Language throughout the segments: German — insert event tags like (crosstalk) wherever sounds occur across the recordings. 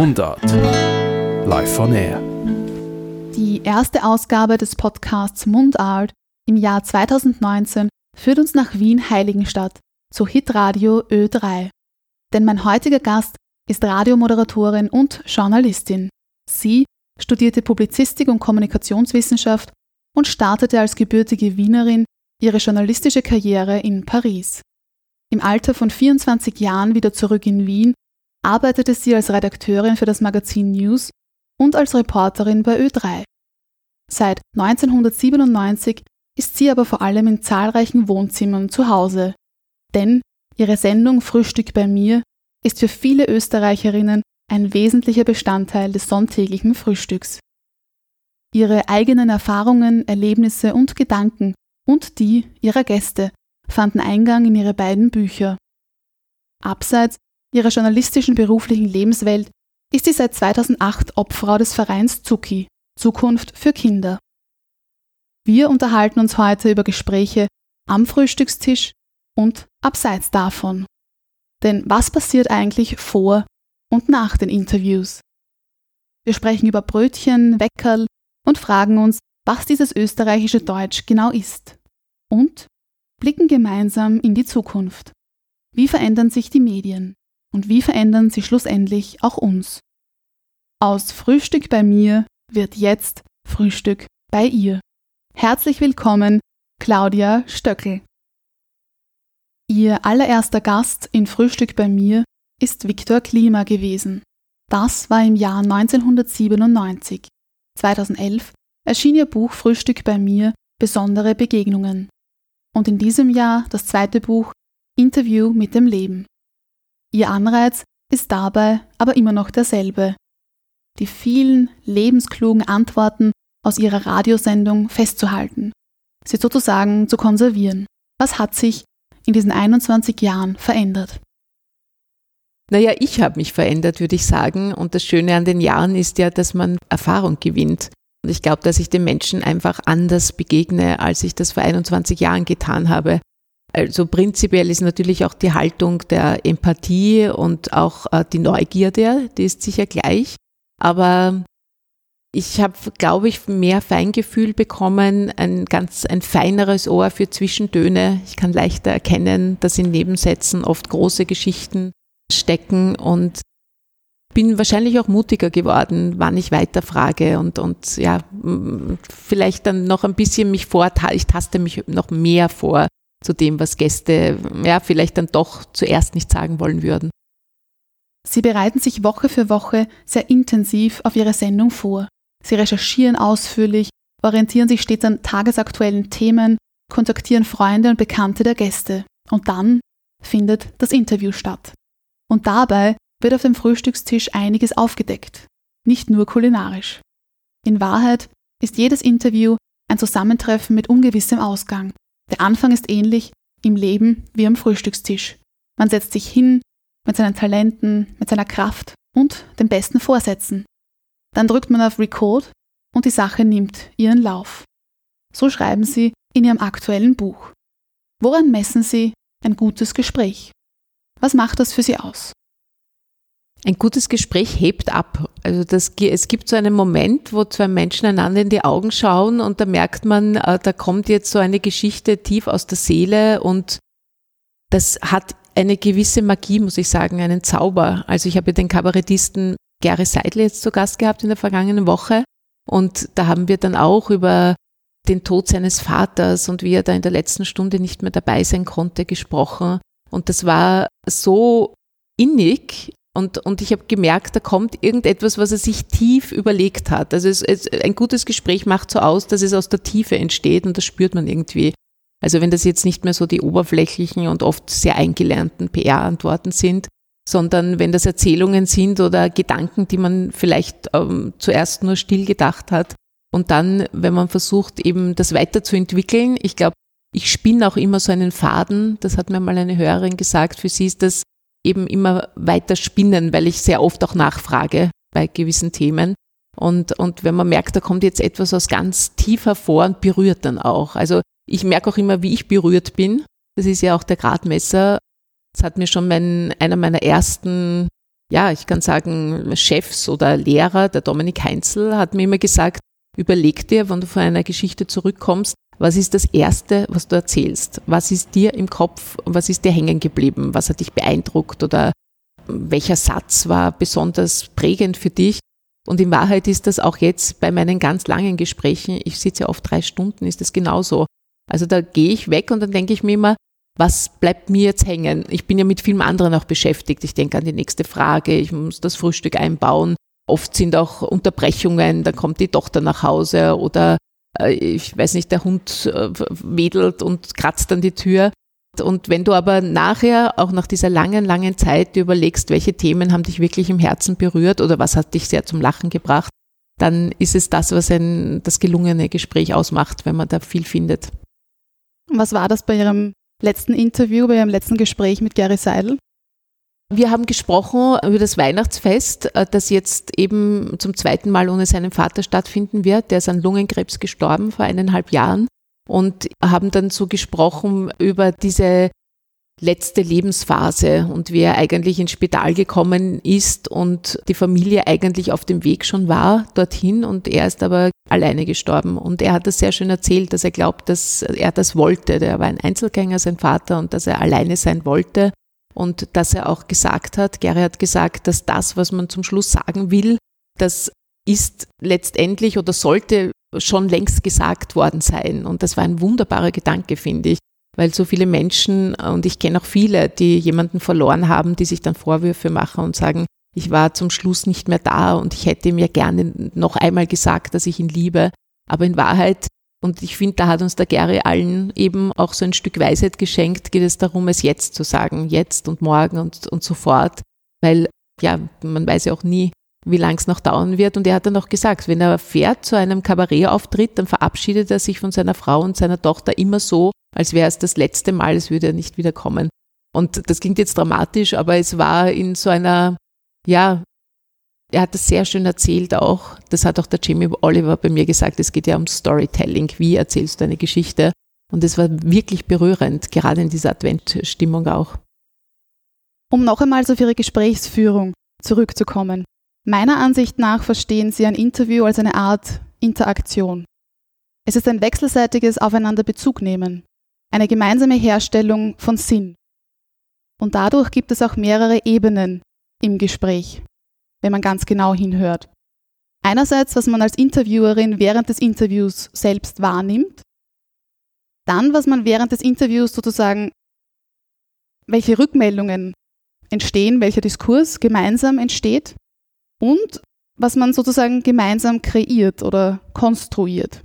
Mundart. Live on Air. Die erste Ausgabe des Podcasts Mundart im Jahr 2019 führt uns nach Wien-Heiligenstadt zu Hitradio Ö3. Denn mein heutiger Gast ist Radiomoderatorin und Journalistin. Sie studierte Publizistik und Kommunikationswissenschaft und startete als gebürtige Wienerin ihre journalistische Karriere in Paris. Im Alter von 24 Jahren wieder zurück in Wien arbeitete sie als Redakteurin für das Magazin News und als Reporterin bei Ö3. Seit 1997 ist sie aber vor allem in zahlreichen Wohnzimmern zu Hause. Denn ihre Sendung Frühstück bei mir ist für viele Österreicherinnen ein wesentlicher Bestandteil des sonntäglichen Frühstücks. Ihre eigenen Erfahrungen, Erlebnisse und Gedanken und die ihrer Gäste fanden Eingang in ihre beiden Bücher. Abseits ihrer journalistischen beruflichen Lebenswelt ist sie seit 2008 Obfrau des Vereins Zucki, Zukunft für Kinder. Wir unterhalten uns heute über Gespräche am Frühstückstisch und abseits davon. Denn was passiert eigentlich vor und nach den Interviews? Wir sprechen über Brötchen, Weckerl und fragen uns, was dieses österreichische Deutsch genau ist. Und blicken gemeinsam in die Zukunft. Wie verändern sich die Medien? Und wie verändern sie schlussendlich auch uns? Aus Frühstück bei mir wird jetzt Frühstück bei ihr. Herzlich willkommen, Claudia Stöckel. Ihr allererster Gast in Frühstück bei mir ist Viktor Klima gewesen. Das war im Jahr 1997. 2011 erschien ihr Buch Frühstück bei mir Besondere Begegnungen. Und in diesem Jahr das zweite Buch Interview mit dem Leben. Ihr Anreiz ist dabei aber immer noch derselbe. Die vielen lebensklugen Antworten aus ihrer Radiosendung festzuhalten, sie sozusagen zu konservieren. Was hat sich in diesen 21 Jahren verändert? Naja, ich habe mich verändert, würde ich sagen. Und das Schöne an den Jahren ist ja, dass man Erfahrung gewinnt. Und ich glaube, dass ich den Menschen einfach anders begegne, als ich das vor 21 Jahren getan habe. Also prinzipiell ist natürlich auch die Haltung der Empathie und auch äh, die Neugierde, die ist sicher gleich. Aber ich habe, glaube ich, mehr Feingefühl bekommen, ein ganz ein feineres Ohr für Zwischentöne. Ich kann leichter erkennen, dass in Nebensätzen oft große Geschichten stecken und bin wahrscheinlich auch mutiger geworden, wann ich weiterfrage und, und ja, vielleicht dann noch ein bisschen mich vor, ich taste mich noch mehr vor zu dem, was Gäste ja vielleicht dann doch zuerst nicht sagen wollen würden. Sie bereiten sich Woche für Woche sehr intensiv auf ihre Sendung vor. Sie recherchieren ausführlich, orientieren sich stets an tagesaktuellen Themen, kontaktieren Freunde und Bekannte der Gäste. Und dann findet das Interview statt. Und dabei wird auf dem Frühstückstisch einiges aufgedeckt, nicht nur kulinarisch. In Wahrheit ist jedes Interview ein Zusammentreffen mit ungewissem Ausgang. Der Anfang ist ähnlich im Leben wie am Frühstückstisch. Man setzt sich hin mit seinen Talenten, mit seiner Kraft und den besten Vorsätzen. Dann drückt man auf Record und die Sache nimmt ihren Lauf. So schreiben sie in ihrem aktuellen Buch. Woran messen sie ein gutes Gespräch? Was macht das für sie aus? Ein gutes Gespräch hebt ab. Also das, es gibt so einen Moment, wo zwei Menschen einander in die Augen schauen und da merkt man, äh, da kommt jetzt so eine Geschichte tief aus der Seele und das hat eine gewisse Magie, muss ich sagen, einen Zauber. Also ich habe den Kabarettisten Gary Seidel jetzt zu Gast gehabt in der vergangenen Woche und da haben wir dann auch über den Tod seines Vaters und wie er da in der letzten Stunde nicht mehr dabei sein konnte gesprochen. Und das war so innig und, und ich habe gemerkt, da kommt irgendetwas, was er sich tief überlegt hat. Also es, es, ein gutes Gespräch macht so aus, dass es aus der Tiefe entsteht und das spürt man irgendwie. Also wenn das jetzt nicht mehr so die oberflächlichen und oft sehr eingelernten PR-Antworten sind, sondern wenn das Erzählungen sind oder Gedanken, die man vielleicht ähm, zuerst nur still gedacht hat und dann, wenn man versucht, eben das weiterzuentwickeln. Ich glaube, ich spinne auch immer so einen Faden, das hat mir mal eine Hörerin gesagt, für sie ist das eben immer weiter spinnen, weil ich sehr oft auch nachfrage bei gewissen Themen. Und, und wenn man merkt, da kommt jetzt etwas aus ganz tief hervor und berührt dann auch. Also ich merke auch immer, wie ich berührt bin. Das ist ja auch der Gradmesser. Das hat mir schon mein, einer meiner ersten ja, ich kann sagen, Chefs oder Lehrer, der Dominik Heinzel hat mir immer gesagt, überleg dir, wenn du von einer Geschichte zurückkommst, was ist das Erste, was du erzählst? Was ist dir im Kopf, was ist dir hängen geblieben? Was hat dich beeindruckt oder welcher Satz war besonders prägend für dich? Und in Wahrheit ist das auch jetzt bei meinen ganz langen Gesprächen, ich sitze ja oft drei Stunden, ist das genauso. Also da gehe ich weg und dann denke ich mir immer, was bleibt mir jetzt hängen? Ich bin ja mit vielen anderen auch beschäftigt. Ich denke an die nächste Frage, ich muss das Frühstück einbauen. Oft sind auch Unterbrechungen, dann kommt die Tochter nach Hause oder ich weiß nicht, der Hund äh, wedelt und kratzt an die Tür. Und wenn du aber nachher, auch nach dieser langen, langen Zeit, dir überlegst, welche Themen haben dich wirklich im Herzen berührt oder was hat dich sehr zum Lachen gebracht, dann ist es das, was ein, das gelungene Gespräch ausmacht, wenn man da viel findet. Was war das bei Ihrem letzten Interview, bei Ihrem letzten Gespräch mit Gary Seidel? Wir haben gesprochen über das Weihnachtsfest, äh, das jetzt eben zum zweiten Mal ohne seinen Vater stattfinden wird. Der ist an Lungenkrebs gestorben vor eineinhalb Jahren und haben dann so gesprochen über diese letzte Lebensphase und wie er eigentlich ins Spital gekommen ist und die Familie eigentlich auf dem Weg schon war dorthin und er ist aber alleine gestorben. Und er hat das sehr schön erzählt, dass er glaubt, dass er das wollte. Der war ein Einzelgänger, sein Vater, und dass er alleine sein wollte. Und dass er auch gesagt hat, Gary hat gesagt, dass das, was man zum Schluss sagen will, das ist letztendlich oder sollte schon längst gesagt worden sein. Und das war ein wunderbarer Gedanke, finde ich weil so viele Menschen, und ich kenne auch viele, die jemanden verloren haben, die sich dann Vorwürfe machen und sagen, ich war zum Schluss nicht mehr da und ich hätte mir gerne noch einmal gesagt, dass ich ihn liebe. Aber in Wahrheit, und ich finde, da hat uns der Gary allen eben auch so ein Stück Weisheit geschenkt, geht es darum, es jetzt zu sagen, jetzt und morgen und, und sofort, weil ja, man weiß ja auch nie, wie lang es noch dauern wird. Und er hat dann auch gesagt, wenn er fährt zu einem Kabarettauftritt, dann verabschiedet er sich von seiner Frau und seiner Tochter immer so, als wäre es das letzte Mal, es würde er nicht wiederkommen. Und das klingt jetzt dramatisch, aber es war in so einer, ja, er hat das sehr schön erzählt auch. Das hat auch der Jamie Oliver bei mir gesagt. Es geht ja um Storytelling. Wie erzählst du eine Geschichte? Und es war wirklich berührend, gerade in dieser Adventstimmung auch. Um noch einmal auf Ihre Gesprächsführung zurückzukommen. Meiner Ansicht nach verstehen Sie ein Interview als eine Art Interaktion. Es ist ein wechselseitiges Aufeinander Bezug nehmen, eine gemeinsame Herstellung von Sinn. Und dadurch gibt es auch mehrere Ebenen im Gespräch, wenn man ganz genau hinhört. Einerseits, was man als Interviewerin während des Interviews selbst wahrnimmt, dann, was man während des Interviews sozusagen, welche Rückmeldungen entstehen, welcher Diskurs gemeinsam entsteht und was man sozusagen gemeinsam kreiert oder konstruiert.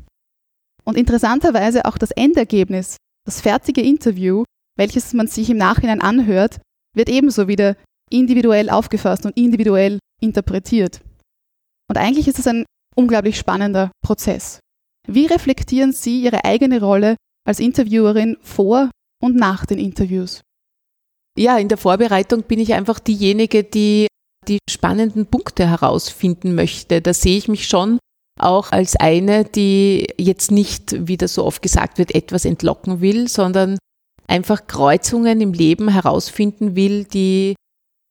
Und interessanterweise auch das Endergebnis, das fertige Interview, welches man sich im Nachhinein anhört, wird ebenso wieder individuell aufgefasst und individuell interpretiert. Und eigentlich ist es ein unglaublich spannender Prozess. Wie reflektieren Sie Ihre eigene Rolle als Interviewerin vor und nach den Interviews? Ja, in der Vorbereitung bin ich einfach diejenige, die die spannenden Punkte herausfinden möchte. Da sehe ich mich schon auch als eine, die jetzt nicht, wie das so oft gesagt wird, etwas entlocken will, sondern einfach Kreuzungen im Leben herausfinden will, die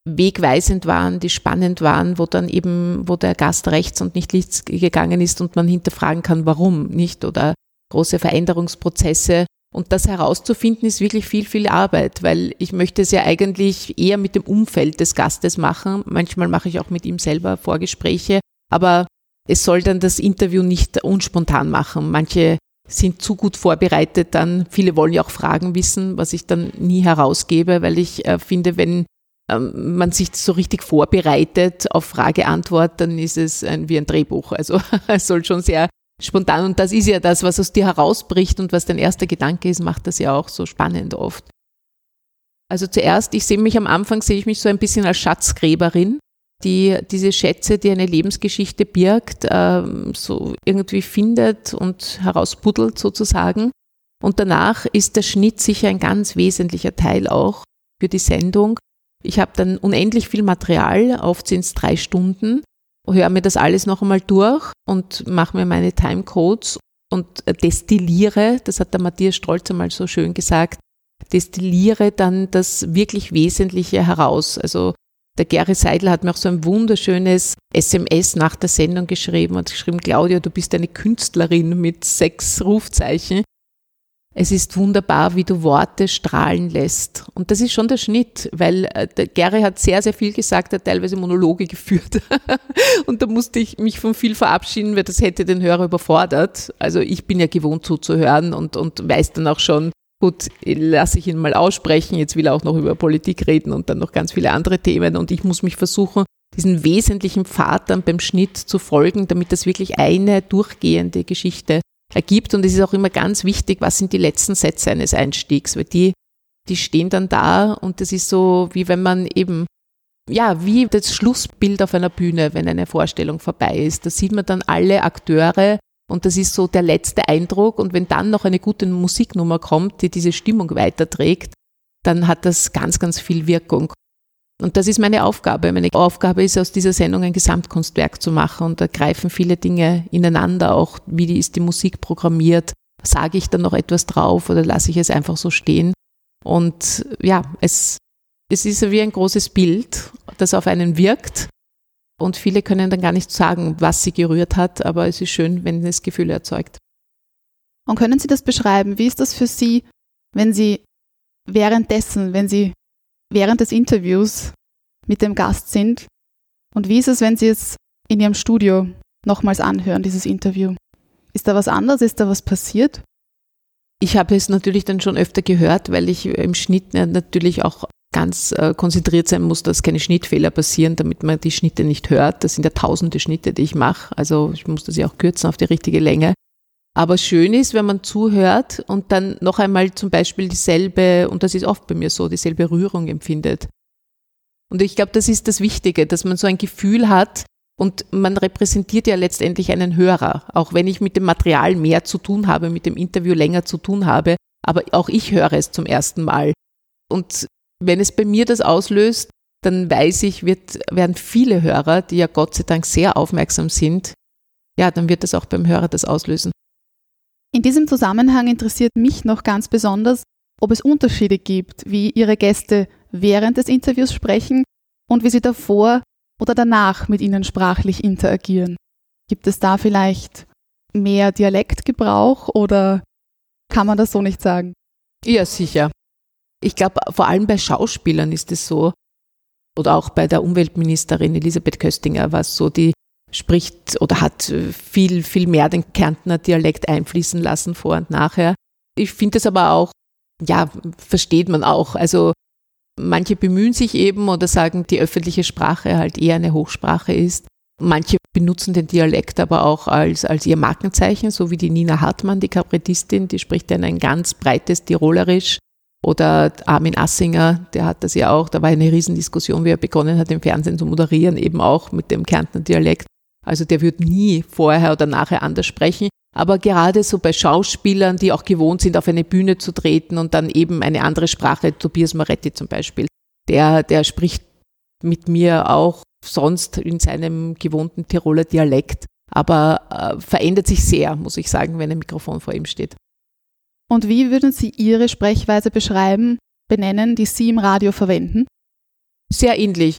wegweisend waren, die spannend waren, wo dann eben, wo der Gast rechts und nicht links gegangen ist und man hinterfragen kann, warum nicht oder große Veränderungsprozesse und das herauszufinden ist wirklich viel, viel Arbeit, weil ich möchte es ja eigentlich eher mit dem Umfeld des Gastes machen. Manchmal mache ich auch mit ihm selber Vorgespräche, aber es soll dann das Interview nicht unspontan machen. Manche sind zu gut vorbereitet dann. Viele wollen ja auch Fragen wissen, was ich dann nie herausgebe, weil ich äh, finde, wenn man sich so richtig vorbereitet auf Frage-Antwort, dann ist es ein, wie ein Drehbuch. Also (laughs) es soll schon sehr spontan. Und das ist ja das, was aus dir herausbricht und was dein erster Gedanke ist, macht das ja auch so spannend oft. Also zuerst, ich sehe mich am Anfang, sehe ich mich so ein bisschen als Schatzgräberin, die diese Schätze, die eine Lebensgeschichte birgt, ähm, so irgendwie findet und herausbuddelt sozusagen. Und danach ist der Schnitt sicher ein ganz wesentlicher Teil auch für die Sendung. Ich habe dann unendlich viel Material, oft sind es drei Stunden, höre mir das alles noch einmal durch und mache mir meine Timecodes und destilliere, das hat der Matthias Strolz einmal so schön gesagt, destilliere dann das wirklich Wesentliche heraus. Also Der Gary Seidel hat mir auch so ein wunderschönes SMS nach der Sendung geschrieben und geschrieben, Claudia, du bist eine Künstlerin mit sechs Rufzeichen. Es ist wunderbar, wie du Worte strahlen lässt. Und das ist schon der Schnitt, weil äh, der Gary hat sehr, sehr viel gesagt, hat teilweise Monologe (laughs) geführt. und da musste ich mich von viel verabschieden, weil das hätte den Hörer überfordert. Also ich bin ja gewohnt zuzuhören und, und weiß dann auch schon, gut, lasse ich ihn mal aussprechen, jetzt will er auch noch über Politik reden und dann noch ganz viele andere Themen und ich muss mich versuchen, diesen wesentlichen Pfad dann beim Schnitt zu folgen, damit das wirklich eine durchgehende Geschichte ergibt. Und es ist auch immer ganz wichtig, was sind die letzten Sätze eines Einstiegs, weil die, die stehen dann da und das ist so, wie wenn man eben, ja, wie das Schlussbild auf einer Bühne, wenn eine Vorstellung vorbei ist. Da sieht man dann alle Akteure und das ist so der letzte Eindruck. Und wenn dann noch eine gute Musiknummer kommt, die diese Stimmung weiterträgt, dann hat das ganz, ganz viel Wirkung. Und das ist meine Aufgabe. Meine Aufgabe ist, aus dieser Sendung ein Gesamtkunstwerk zu machen. Und da greifen viele Dinge ineinander, auch wie ist die Musik programmiert. Sage ich dann noch etwas drauf oder lasse ich es einfach so stehen? Und ja, es, es ist wie ein großes Bild, das auf einen wirkt. Und viele können dann gar nicht sagen, was sie gerührt hat, aber es ist schön, wenn es Gefühle erzeugt. Und können Sie das beschreiben? Wie ist das für Sie, wenn Sie währenddessen, wenn Sie während des Interviews mit dem Gast sind. Und wie ist es, wenn Sie es in Ihrem Studio nochmals anhören, dieses Interview? Ist da was anderes? Ist da was passiert? Ich habe es natürlich dann schon öfter gehört, weil ich im Schnitt natürlich auch ganz äh, konzentriert sein muss, dass keine Schnittfehler passieren, damit man die Schnitte nicht hört. Das sind ja tausende Schnitte, die ich mache. Also ich muss das ja auch kürzen auf die richtige Länge. Aber schön ist, wenn man zuhört und dann noch einmal zum Beispiel dieselbe, und das ist oft bei mir so, dieselbe Rührung empfindet. Und ich glaube, das ist das Wichtige, dass man so ein Gefühl hat und man repräsentiert ja letztendlich einen Hörer, auch wenn ich mit dem Material mehr zu tun habe, mit dem Interview länger zu tun habe, aber auch ich höre es zum ersten Mal. Und wenn es bei mir das auslöst, dann weiß ich, wird, werden viele Hörer, die ja Gott sei Dank sehr aufmerksam sind, ja, dann wird das auch beim Hörer das auslösen. In diesem Zusammenhang interessiert mich noch ganz besonders, ob es Unterschiede gibt, wie Ihre Gäste während des Interviews sprechen und wie Sie davor oder danach mit Ihnen sprachlich interagieren. Gibt es da vielleicht mehr Dialektgebrauch oder kann man das so nicht sagen? Ja, sicher. Ich glaube, vor allem bei Schauspielern ist es so, oder auch bei der Umweltministerin Elisabeth Köstinger war es so, die spricht oder hat viel, viel mehr den Kärntner Dialekt einfließen lassen vor und nachher. Ich finde es aber auch, ja, versteht man auch. Also manche bemühen sich eben oder sagen, die öffentliche Sprache halt eher eine Hochsprache ist. Manche benutzen den Dialekt aber auch als, als ihr Markenzeichen, so wie die Nina Hartmann, die Kabarettistin, die spricht dann ein ganz breites Tirolerisch. Oder Armin Assinger, der hat das ja auch, da war eine Riesendiskussion, wie er begonnen hat, im Fernsehen zu moderieren, eben auch mit dem Kärntner Dialekt. Also der wird nie vorher oder nachher anders sprechen. Aber gerade so bei Schauspielern, die auch gewohnt sind, auf eine Bühne zu treten und dann eben eine andere Sprache, Tobias Moretti zum Beispiel, der, der spricht mit mir auch sonst in seinem gewohnten Tiroler Dialekt, aber äh, verändert sich sehr, muss ich sagen, wenn ein Mikrofon vor ihm steht. Und wie würden Sie Ihre Sprechweise beschreiben, benennen, die Sie im Radio verwenden? Sehr ähnlich.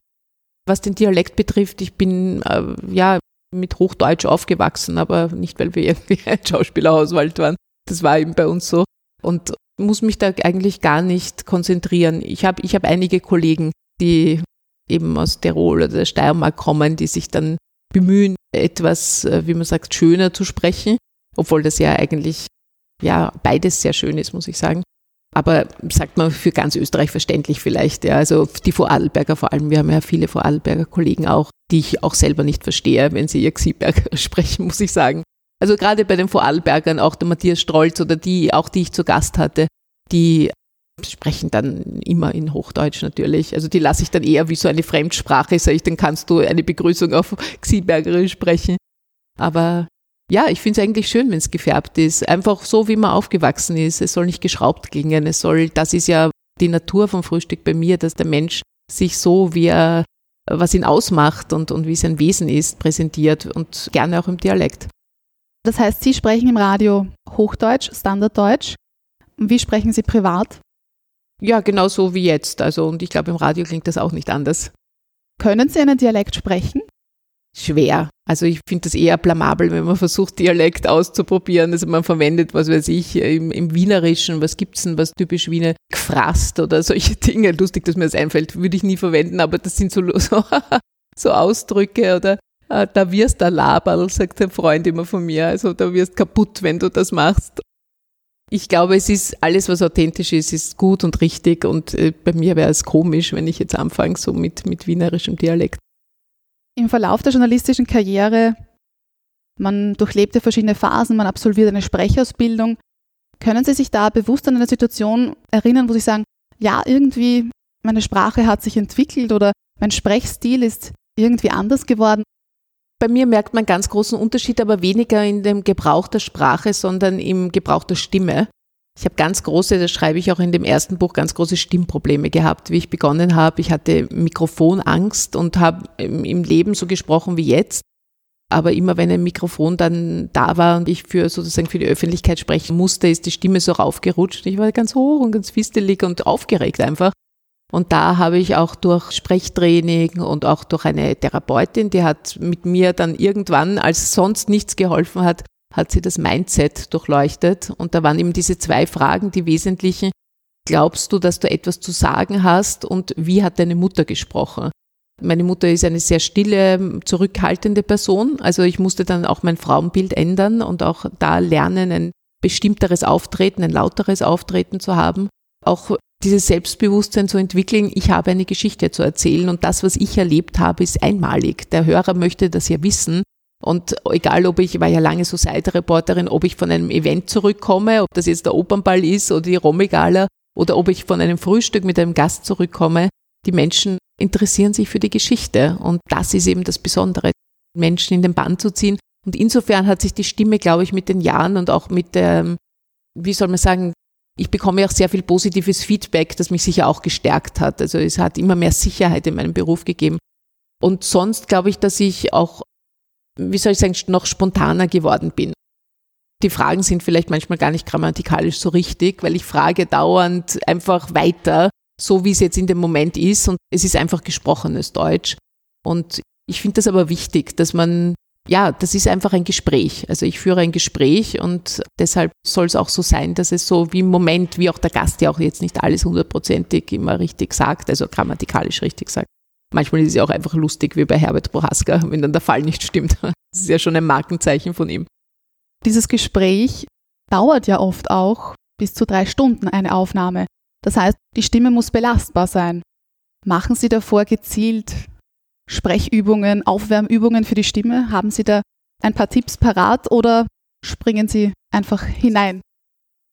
Was den Dialekt betrifft, ich bin äh, ja mit Hochdeutsch aufgewachsen, aber nicht, weil wir irgendwie ein Schauspielerauswald waren. Das war eben bei uns so. Und muss mich da eigentlich gar nicht konzentrieren. Ich habe ich hab einige Kollegen, die eben aus Tirol oder der Steiermark kommen, die sich dann bemühen, etwas, äh, wie man sagt, schöner zu sprechen, obwohl das ja eigentlich ja beides sehr schön ist, muss ich sagen aber sagt man für ganz Österreich verständlich vielleicht. Ja. Also die Vorarlberger vor allem, wir haben ja viele Vorarlberger Kollegen auch, die ich auch selber nicht verstehe, wenn sie ihr Xieberger (laughs) sprechen, muss ich sagen. Also gerade bei den Vorarlbergern, auch der Matthias Strolz oder die, auch die ich zu Gast hatte, die sprechen dann immer in Hochdeutsch natürlich. Also die lasse ich dann eher wie so eine Fremdsprache, sage ich, dann kannst du eine Begrüßung auf (laughs) Xiebergerisch sprechen. Aber ja, ich finde es eigentlich schön, wenn es gefärbt ist. Einfach so, wie man aufgewachsen ist. Es soll nicht geschraubt klingen. Es soll, das ist ja die Natur vom Frühstück bei mir, dass der Mensch sich so, wie er, was ihn ausmacht und, und wie sein Wesen ist, präsentiert und gerne auch im Dialekt. Das heißt, Sie sprechen im Radio Hochdeutsch, Standarddeutsch. Wie sprechen Sie privat? Ja, genau so wie jetzt. Also, und ich glaube, im Radio klingt das auch nicht anders. Können Sie einen Dialekt sprechen? Schwer. Also ich finde das eher blamabel, wenn man versucht, Dialekt auszuprobieren. Also man verwendet, was weiß ich, im, im Wienerischen, was gibt's denn, was typisch Wiener, gefrasst oder solche (laughs) Dinge. Lustig, dass mir das einfällt, würde ich nie verwenden, aber das sind so, (laughs) so, so Ausdrücke oder äh, da wirst du Laberl, sagt ein Freund immer von mir. Also da wirst kaputt, wenn du das machst. Ich glaube, es ist alles, was authentisch ist, ist gut und richtig und äh, bei mir wäre es komisch, wenn ich jetzt anfange so mit, mit wienerischem Dialekt im Verlauf der journalistischen Karriere, man durchlebte verschiedene Phasen, man absolviert eine Sprechausbildung. Können Sie sich da bewusst an eine Situation erinnern, wo Sie sagen, ja, irgendwie meine Sprache hat sich entwickelt oder mein Sprechstil ist irgendwie anders geworden? Bei mir merkt man ganz großen Unterschied, aber weniger in dem Gebrauch der Sprache, sondern im Gebrauch der Stimme. Ich habe ganz große, das schreibe ich auch in dem ersten Buch, ganz große Stimmprobleme gehabt, wie ich begonnen habe. Ich hatte Mikrofonangst und habe im Leben so gesprochen wie jetzt. Aber immer wenn ein Mikrofon dann da war und ich für sozusagen für die Öffentlichkeit sprechen musste, ist die Stimme so raufgerutscht. Ich war ganz hoch und ganz fistelig und aufgeregt einfach. Und da habe ich auch durch Sprechtraining und auch durch eine Therapeutin, die hat mit mir dann irgendwann, als sonst nichts geholfen hat, hat sie das Mindset durchleuchtet. Und da waren eben diese zwei Fragen, die wesentlichen. Glaubst du, dass du etwas zu sagen hast und wie hat deine Mutter gesprochen? Meine Mutter ist eine sehr stille, zurückhaltende Person. Also ich musste dann auch mein Frauenbild ändern und auch da lernen, ein bestimmteres Auftreten, ein lauteres Auftreten zu haben. Auch dieses Selbstbewusstsein zu entwickeln, ich habe eine Geschichte zu erzählen und das, was ich erlebt habe, ist einmalig. Der Hörer möchte das ja wissen und egal, ob ich, war ja lange so Seitenreporterin, ob ich von einem Event zurückkomme, ob das jetzt der Opernball ist oder die Romegala oder ob ich von einem Frühstück mit einem Gast zurückkomme, die Menschen interessieren sich für die Geschichte. Und das ist eben das Besondere, Menschen in den Bann zu ziehen. Und insofern hat sich die Stimme, glaube ich, mit den Jahren und auch mit der, wie soll man sagen, ich bekomme auch sehr viel positives Feedback, das mich sicher auch gestärkt hat. Also es hat immer mehr Sicherheit in meinem Beruf gegeben. Und sonst glaube ich, dass ich auch wie soll ich sagen, noch spontaner geworden bin. Die Fragen sind vielleicht manchmal gar nicht grammatikalisch so richtig, weil ich frage dauernd einfach weiter, so wie es jetzt in dem Moment ist und es ist einfach gesprochenes Deutsch. Und ich finde das aber wichtig, dass man, ja, das ist einfach ein Gespräch. Also ich führe ein Gespräch und deshalb soll es auch so sein, dass es so wie im Moment, wie auch der Gast ja auch jetzt nicht alles hundertprozentig immer richtig sagt, also grammatikalisch richtig sagt. Manchmal ist es ja auch einfach lustig, wie bei Herbert Prohaska, (laughs) wenn dann der Fall nicht stimmt. (laughs) Das ist ja schon ein Markenzeichen von ihm. Dieses Gespräch dauert ja oft auch bis zu drei Stunden eine Aufnahme. Das heißt, die Stimme muss belastbar sein. Machen Sie davor gezielt Sprechübungen, Aufwärmübungen für die Stimme? Haben Sie da ein paar Tipps parat oder springen Sie einfach hinein?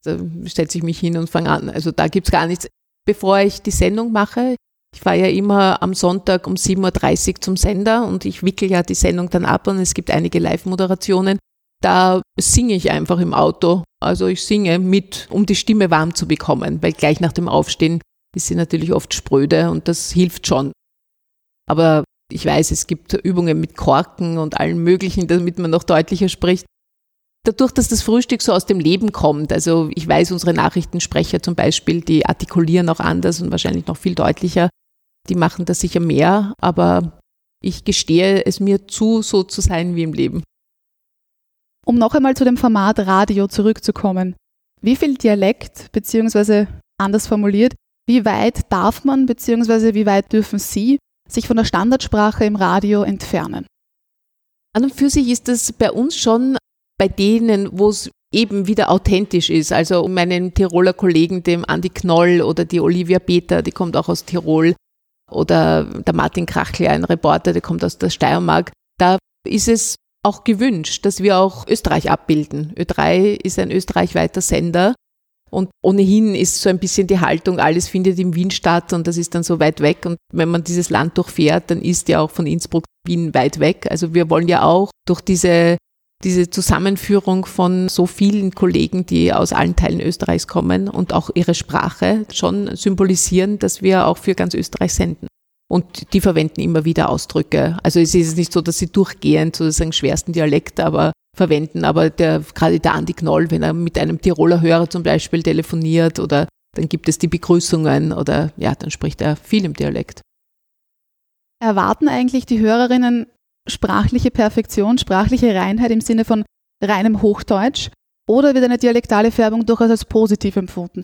Da stellt sich mich hin und fange an. Also da gibt es gar nichts. Bevor ich die Sendung mache, ich fahre ja immer am Sonntag um 7.30 Uhr zum Sender und ich wickel ja die Sendung dann ab und es gibt einige Live-Moderationen. Da singe ich einfach im Auto. Also ich singe mit, um die Stimme warm zu bekommen, weil gleich nach dem Aufstehen ist sie natürlich oft spröde und das hilft schon. Aber ich weiß, es gibt Übungen mit Korken und allen möglichen, damit man noch deutlicher spricht. Dadurch, dass das Frühstück so aus dem Leben kommt, also ich weiß, unsere Nachrichtensprecher zum Beispiel, die artikulieren auch anders und wahrscheinlich noch viel deutlicher, die machen das sicher mehr, aber ich gestehe es mir zu, so zu sein wie im Leben. Um noch einmal zu dem Format Radio zurückzukommen. Wie viel Dialekt, beziehungsweise anders formuliert, wie weit darf man, beziehungsweise wie weit dürfen Sie sich von der Standardsprache im Radio entfernen? An und für sich ist das bei uns schon bei denen, wo es eben wieder authentisch ist. Also meinen Tiroler Kollegen, dem Andi Knoll oder die Olivia Peter, die kommt auch aus Tirol, oder der Martin Krachler, ein Reporter, der kommt aus der Steiermark, da ist es auch gewünscht, dass wir auch Österreich abbilden. Ö3 ist ein österreichweiter Sender und ohnehin ist so ein bisschen die Haltung, alles findet in Wien statt und das ist dann so weit weg. Und wenn man dieses Land durchfährt, dann ist ja auch von Innsbruck Wien weit weg. Also wir wollen ja auch durch diese diese Zusammenführung von so vielen Kollegen, die aus allen Teilen Österreichs kommen und auch ihre Sprache schon symbolisieren, dass wir auch für ganz Österreich senden. Und die verwenden immer wieder Ausdrücke. Also es ist nicht so, dass sie durchgehend sozusagen schwersten Dialekt aber verwenden, aber der, gerade der Andi Knoll, wenn er mit einem Tiroler Hörer zum Beispiel telefoniert oder dann gibt es die Begrüßungen oder ja, dann spricht er viel im Dialekt. Erwarten eigentlich die Hörerinnen sprachliche Perfektion, sprachliche Reinheit im Sinne von reinem Hochdeutsch oder wird eine dialektale Färbung durchaus als positiv empfunden?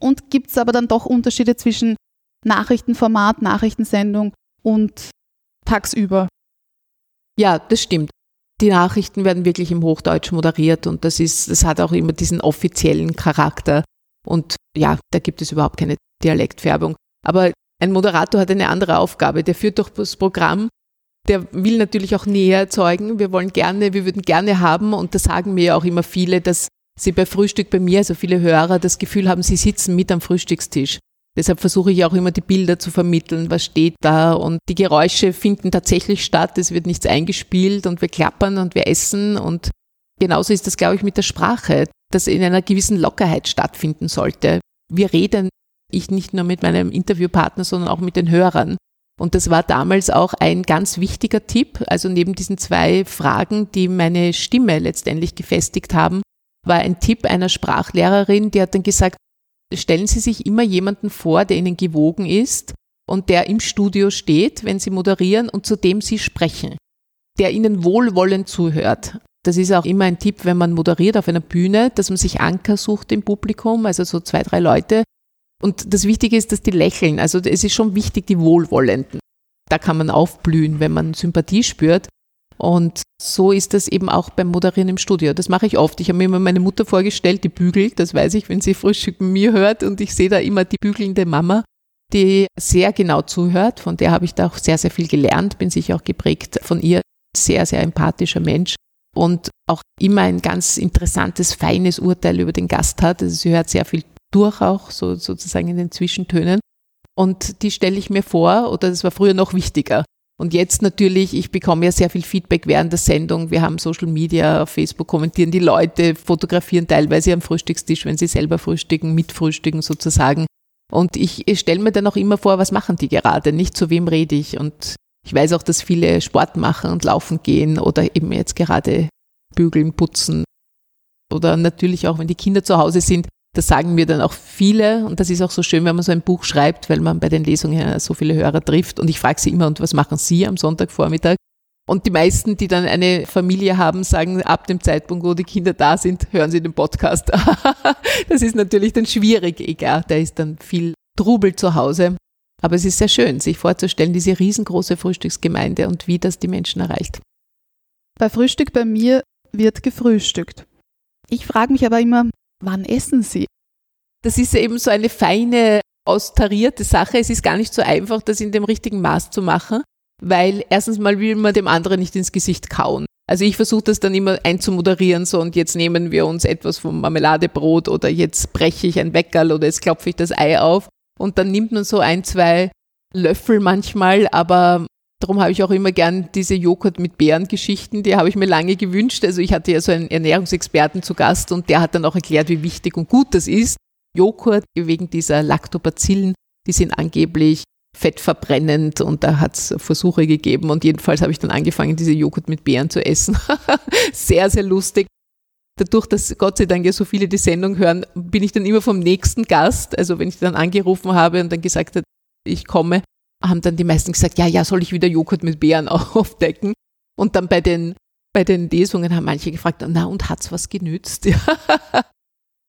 Und gibt es aber dann doch Unterschiede zwischen Nachrichtenformat, Nachrichtensendung und tagsüber? Ja, das stimmt. Die Nachrichten werden wirklich im Hochdeutsch moderiert und das ist, das hat auch immer diesen offiziellen Charakter. Und ja, da gibt es überhaupt keine Dialektfärbung. Aber ein Moderator hat eine andere Aufgabe. Der führt durch das Programm. Der will natürlich auch Nähe erzeugen. Wir wollen gerne, wir würden gerne haben, und das sagen mir ja auch immer viele, dass sie bei Frühstück bei mir, also viele Hörer, das Gefühl haben, sie sitzen mit am Frühstückstisch. Deshalb versuche ich auch immer die Bilder zu vermitteln, was steht da und die Geräusche finden tatsächlich statt, es wird nichts eingespielt und wir klappern und wir essen und genauso ist das, glaube ich, mit der Sprache, dass in einer gewissen Lockerheit stattfinden sollte. Wir reden, ich nicht nur mit meinem Interviewpartner, sondern auch mit den Hörern. Und das war damals auch ein ganz wichtiger Tipp. Also neben diesen zwei Fragen, die meine Stimme letztendlich gefestigt haben, war ein Tipp einer Sprachlehrerin, die hat dann gesagt, stellen Sie sich immer jemanden vor, der Ihnen gewogen ist und der im Studio steht, wenn Sie moderieren und zu dem Sie sprechen, der Ihnen wohlwollend zuhört. Das ist auch immer ein Tipp, wenn man moderiert auf einer Bühne, dass man sich Anker sucht im Publikum, also so zwei, drei Leute. Und das Wichtige ist, dass die lächeln. Also es ist schon wichtig, die Wohlwollenden. Da kann man aufblühen, wenn man Sympathie spürt. Und so ist das eben auch beim Moderieren im Studio. Das mache ich oft. Ich habe mir immer meine Mutter vorgestellt, die bügelt. Das weiß ich, wenn sie Frühstück mit mir hört. Und ich sehe da immer die bügelnde Mama, die sehr genau zuhört. Von der habe ich da auch sehr, sehr viel gelernt. Bin sicher auch geprägt von ihr. Sehr, sehr empathischer Mensch. Und auch immer ein ganz interessantes, feines Urteil über den Gast hat. Also sie hört sehr viel durch auch, so, sozusagen in den Zwischentönen. Und die stelle ich mir vor, oder das war früher noch wichtiger, und jetzt natürlich, ich bekomme ja sehr viel Feedback während der Sendung. Wir haben Social Media, auf Facebook kommentieren die Leute, fotografieren teilweise am Frühstückstisch, wenn sie selber frühstücken, mitfrühstücken sozusagen. Und ich stelle mir dann auch immer vor, was machen die gerade, nicht zu wem rede ich. Und ich weiß auch, dass viele Sport machen und laufen gehen oder eben jetzt gerade bügeln, putzen. Oder natürlich auch, wenn die Kinder zu Hause sind, das sagen mir dann auch viele und das ist auch so schön, wenn man so ein Buch schreibt, weil man bei den Lesungen so viele Hörer trifft und ich frage sie immer, und was machen Sie am Sonntagvormittag? Und die meisten, die dann eine Familie haben, sagen, ab dem Zeitpunkt, wo die Kinder da sind, hören sie den Podcast. (laughs) das ist natürlich dann schwierig, egal, da ist dann viel Trubel zu Hause. Aber es ist sehr schön, sich vorzustellen, diese riesengroße Frühstücksgemeinde und wie das die Menschen erreicht. Bei Frühstück bei mir wird gefrühstückt. Ich frage mich aber immer, Wann essen Sie? Das ist eben so eine feine, austarierte Sache. Es ist gar nicht so einfach, das in dem richtigen Maß zu machen, weil erstens mal will man dem anderen nicht ins Gesicht kauen. Also ich versuche das dann immer einzumoderieren, so und jetzt nehmen wir uns etwas vom Marmeladebrot oder jetzt breche ich ein Weckerl oder jetzt klopfe ich das Ei auf und dann nimmt man so ein, zwei Löffel manchmal, aber Darum habe ich auch immer gern diese Joghurt mit Beeren-Geschichten, die habe ich mir lange gewünscht. Also ich hatte ja so einen Ernährungsexperten zu Gast und der hat dann auch erklärt, wie wichtig und gut das ist. Joghurt wegen dieser Lactobacillen, die sind angeblich fettverbrennend und da hat es Versuche gegeben und jedenfalls habe ich dann angefangen, diese Joghurt mit Beeren zu essen. (laughs) sehr, sehr lustig. Dadurch, dass Gott sei Dank ja so viele die Sendung hören, bin ich dann immer vom nächsten Gast, also wenn ich dann angerufen habe und dann gesagt habe, ich komme, haben dann die meisten gesagt, ja, ja, soll ich wieder Joghurt mit Beeren (laughs) aufdecken? Und dann bei den, bei den Lesungen haben manche gefragt, na, und hat's was genützt? (laughs)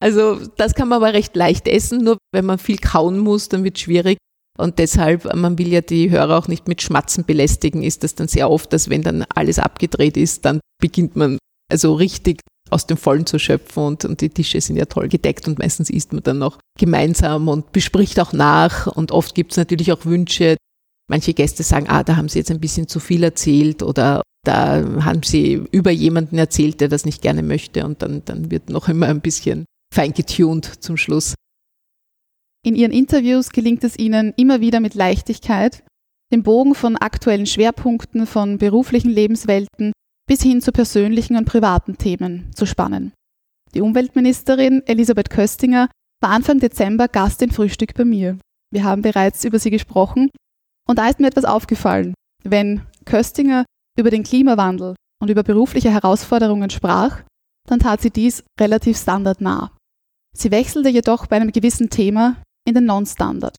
Also, das kann man aber recht leicht essen, nur wenn man viel kauen muss, dann wird es schwierig. Und deshalb, man will ja die Hörer auch nicht mit Schmatzen belästigen, ist das dann sehr oft, dass wenn dann alles abgedreht ist, dann beginnt man also richtig aus dem Vollen zu schöpfen und, und die Tische sind ja toll gedeckt und meistens isst man dann noch gemeinsam und bespricht auch nach und oft gibt es natürlich auch Wünsche. Manche Gäste sagen, ah, da haben sie jetzt ein bisschen zu viel erzählt oder da haben sie über jemanden erzählt, der das nicht gerne möchte und dann, dann wird noch immer ein bisschen fein getuned zum Schluss. In Ihren Interviews gelingt es Ihnen immer wieder mit Leichtigkeit, den Bogen von aktuellen Schwerpunkten, von beruflichen Lebenswelten bis hin zu persönlichen und privaten Themen zu spannen. Die Umweltministerin Elisabeth Köstinger war Anfang Dezember Gast in Frühstück bei mir. Wir haben bereits über sie gesprochen und da ist mir etwas aufgefallen. Wenn Köstinger über den Klimawandel und über berufliche Herausforderungen sprach, dann tat sie dies relativ standardnah. Sie wechselte jedoch bei einem gewissen Thema in den Non-Standard.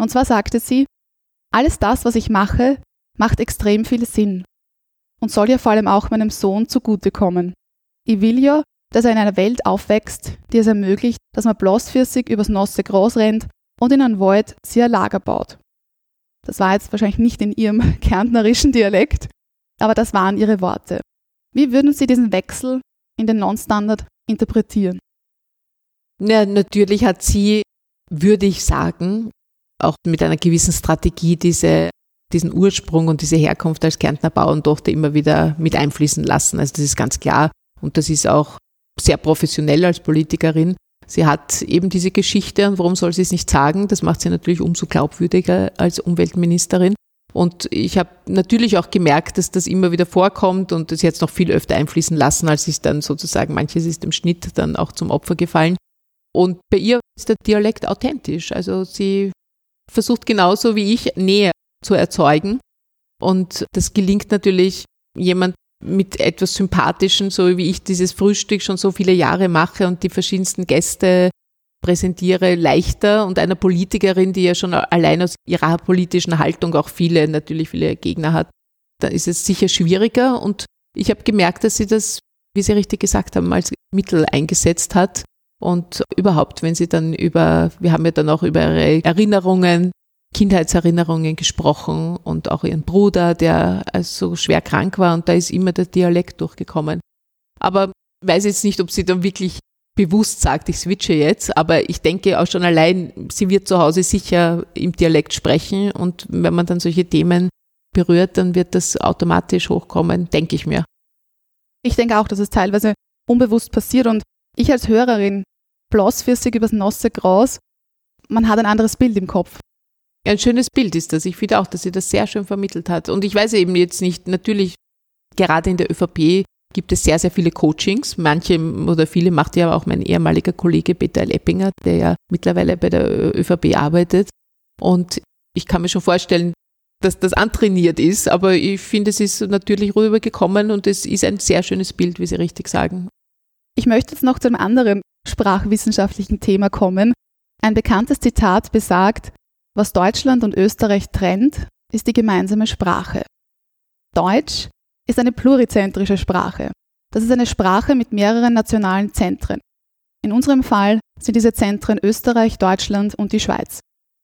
Und zwar sagte sie, alles das, was ich mache, macht extrem viel Sinn und soll ja vor allem auch meinem Sohn zugutekommen. Ich will ja, dass er in einer Welt aufwächst, die es ermöglicht, dass man bloßfässig übers nasse Gras rennt und in einem Wald sich ein Lager baut. Das war jetzt wahrscheinlich nicht in ihrem (laughs) kärntnerischen Dialekt, aber das waren ihre Worte. Wie würden Sie diesen Wechsel in den Non-Standard interpretieren? Ja, natürlich hat sie, würde ich sagen, auch mit einer gewissen Strategie diese, diesen Ursprung und diese Herkunft als Kärntner Bauerntochter immer wieder mit einfließen lassen. Also das ist ganz klar und das ist auch sehr professionell als Politikerin. Sie hat eben diese Geschichte und warum soll sie es nicht sagen? Das macht sie natürlich umso glaubwürdiger als Umweltministerin. Und ich habe natürlich auch gemerkt, dass das immer wieder vorkommt und das jetzt noch viel öfter einfließen lassen, als ich dann sozusagen, manches ist im Schnitt dann auch zum Opfer gefallen. Und bei ihr ist der Dialekt authentisch. Also sie versucht genauso wie ich Nähe zu erzeugen. Und das gelingt natürlich jemand mit etwas Sympathischen, so wie ich dieses Frühstück schon so viele Jahre mache und die verschiedensten Gäste präsentiere, leichter. Und einer Politikerin, die ja schon allein aus ihrer politischen Haltung auch viele, natürlich viele Gegner hat, da ist es sicher schwieriger. Und ich habe gemerkt, dass sie das, wie Sie richtig gesagt haben, als Mittel eingesetzt hat. Und überhaupt, wenn sie dann über, wir haben ja dann auch über ihre Erinnerungen Kindheitserinnerungen gesprochen und auch ihren Bruder, der also schwer krank war und da ist immer der Dialekt durchgekommen. Aber weiß jetzt nicht, ob sie dann wirklich bewusst sagt, ich switche jetzt, aber ich denke auch schon allein, sie wird zu Hause sicher im Dialekt sprechen und wenn man dann solche Themen berührt, dann wird das automatisch hochkommen, denke ich mir. Ich denke auch, dass es teilweise unbewusst passiert und ich als Hörerin, bloßfässig übers nasse Gras, man hat ein anderes Bild im Kopf. Ein schönes Bild ist das. Ich finde auch, dass sie das sehr schön vermittelt hat. Und ich weiß eben jetzt nicht, natürlich, gerade in der ÖVP gibt es sehr, sehr viele Coachings. Manche oder viele macht ja auch mein ehemaliger Kollege Peter L. Eppinger, der ja mittlerweile bei der ÖVP arbeitet. Und ich kann mir schon vorstellen, dass das antrainiert ist, aber ich finde, es ist natürlich rübergekommen und es ist ein sehr schönes Bild, wie Sie richtig sagen. Ich möchte jetzt noch zu einem anderen sprachwissenschaftlichen Thema kommen. Ein bekanntes Zitat besagt, was Deutschland und Österreich trennt, ist die gemeinsame Sprache. Deutsch ist eine plurizentrische Sprache. Das ist eine Sprache mit mehreren nationalen Zentren. In unserem Fall sind diese Zentren Österreich, Deutschland und die Schweiz.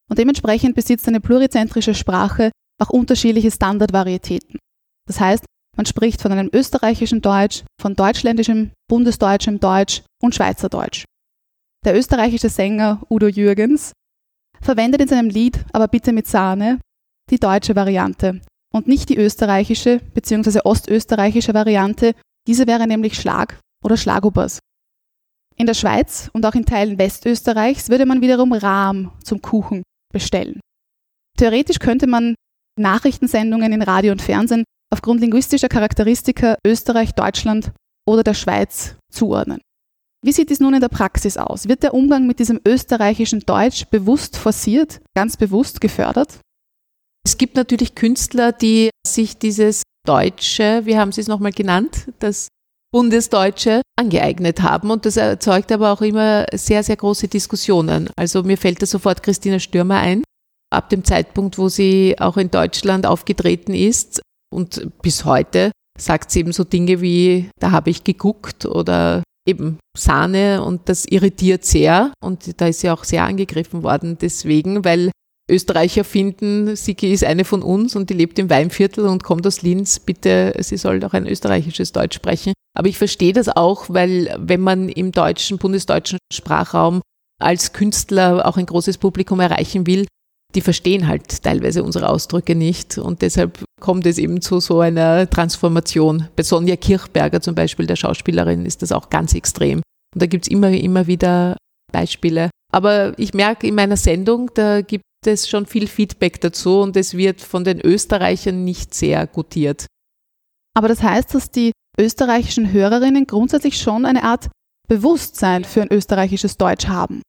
Und dementsprechend besitzt eine plurizentrische Sprache auch unterschiedliche Standardvarietäten. Das heißt, man spricht von einem österreichischen Deutsch, von deutschländischem, bundesdeutschem Deutsch und Schweizerdeutsch. Der österreichische Sänger Udo Jürgens verwendet in seinem Lied aber bitte mit Sahne die deutsche Variante und nicht die österreichische bzw. ostösterreichische Variante. Diese wäre nämlich Schlag oder Schlagobers. In der Schweiz und auch in Teilen Westösterreichs würde man wiederum Rahm zum Kuchen bestellen. Theoretisch könnte man Nachrichtensendungen in Radio und Fernsehen aufgrund linguistischer Charakteristika Österreich, Deutschland oder der Schweiz zuordnen. Wie sieht es nun in der Praxis aus? Wird der Umgang mit diesem österreichischen Deutsch bewusst forciert, ganz bewusst gefördert? Es gibt natürlich Künstler, die sich dieses Deutsche, wie haben Sie es nochmal genannt, das Bundesdeutsche angeeignet haben und das erzeugt aber auch immer sehr, sehr große Diskussionen. Also mir fällt da sofort Christina Stürmer ein, ab dem Zeitpunkt, wo sie auch in Deutschland aufgetreten ist und bis heute sagt sie eben so Dinge wie, da habe ich geguckt oder eben Sahne und das irritiert sehr und da ist sie auch sehr angegriffen worden deswegen, weil Österreicher finden, Siki ist eine von uns und die lebt im Weinviertel und kommt aus Linz, bitte, sie soll doch ein österreichisches Deutsch sprechen. Aber ich verstehe das auch, weil wenn man im deutschen, bundesdeutschen Sprachraum als Künstler auch ein großes Publikum erreichen will, die verstehen halt teilweise unsere Ausdrücke nicht und deshalb kommt es eben zu so einer Transformation. Bei Sonja Kirchberger zum Beispiel, der Schauspielerin, ist das auch ganz extrem. Und da gibt's immer, immer wieder Beispiele. Aber ich merke in meiner Sendung, da gibt es schon viel Feedback dazu und es wird von den Österreichern nicht sehr gutiert. Aber das heißt, dass die österreichischen Hörerinnen grundsätzlich schon eine Art Bewusstsein für ein österreichisches Deutsch haben.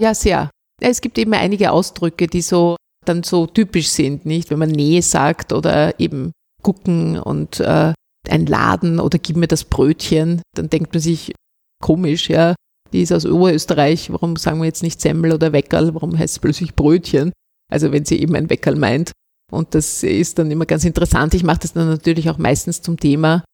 Ja, sehr. Es gibt eben einige Ausdrücke, die so dann so typisch sind, nicht? Wenn man Nähe sagt oder eben gucken und äh, ein Laden oder gib mir das Brötchen, dann denkt man sich komisch, ja. Die ist aus Oberösterreich, warum sagen wir jetzt nicht Semmel oder Weckerl, warum heißt es plötzlich Brötchen? Also wenn sie eben ein Weckerl meint. Und das ist dann immer ganz interessant. Ich mache das dann natürlich auch meistens zum Thema.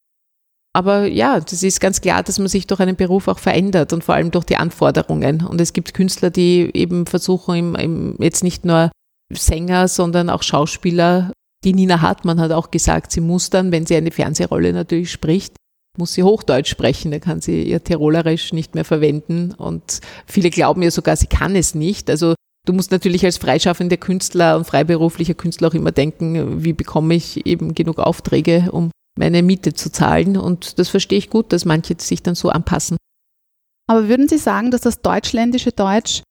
Aber ja, das ist ganz klar, dass man sich durch einen Beruf auch verändert und vor allem durch die Anforderungen. Und es gibt Künstler, die eben versuchen, im, im, jetzt nicht nur Sänger, sondern auch Schauspieler. Die Nina Hartmann hat auch gesagt, sie muss dann, wenn sie eine Fernsehrolle natürlich spricht, muss sie Hochdeutsch sprechen, da kann sie ihr Tirolerisch nicht mehr verwenden. Und viele glauben ja sogar, sie kann es nicht. Also du musst natürlich als freischaffender Künstler und freiberuflicher Künstler auch immer denken, wie bekomme ich eben genug Aufträge, um meine Miete zu zahlen. Und das verstehe ich gut, dass manche sich dann so anpassen. Aber würden Sie sagen, dass das deutschländische Deutsch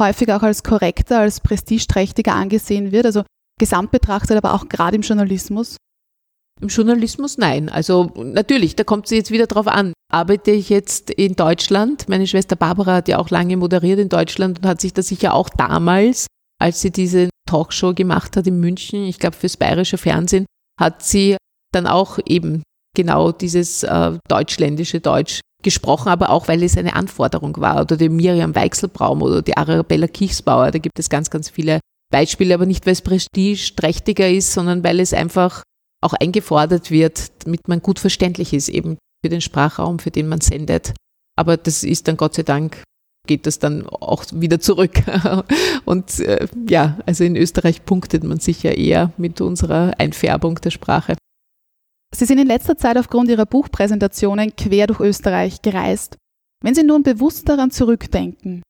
häufig auch als korrekter, als prestigeträchtiger angesehen wird? Also gesamt betrachtet, aber auch gerade im Journalismus? Im Journalismus nein. Also natürlich, da kommt es jetzt wieder drauf an. Arbeite ich jetzt in Deutschland? Meine Schwester Barbara hat ja auch lange moderiert in Deutschland und hat sich da sicher auch damals, als sie diese Talkshow gemacht hat in München, ich glaube fürs bayerische Fernsehen, hat sie dann auch eben genau dieses äh, deutschländische Deutsch gesprochen, aber auch, weil es eine Anforderung war. Oder die Miriam Weichselbraum oder die Arabella Kichsbauer, da gibt es ganz, ganz viele Beispiele, aber nicht, weil es prestigeträchtiger ist, sondern weil es einfach auch eingefordert wird, damit man gut verständlich ist, eben für den Sprachraum, für den man sendet. Aber das ist dann Gott sei Dank, geht das dann auch wieder zurück. (laughs) Und äh, ja, also in Österreich punktet man sicher eher mit unserer Einfärbung der Sprache. Sie sind in letzter Zeit aufgrund Ihrer Buchpräsentationen quer durch Österreich gereist. Wenn Sie nun bewusst daran zurückdenken,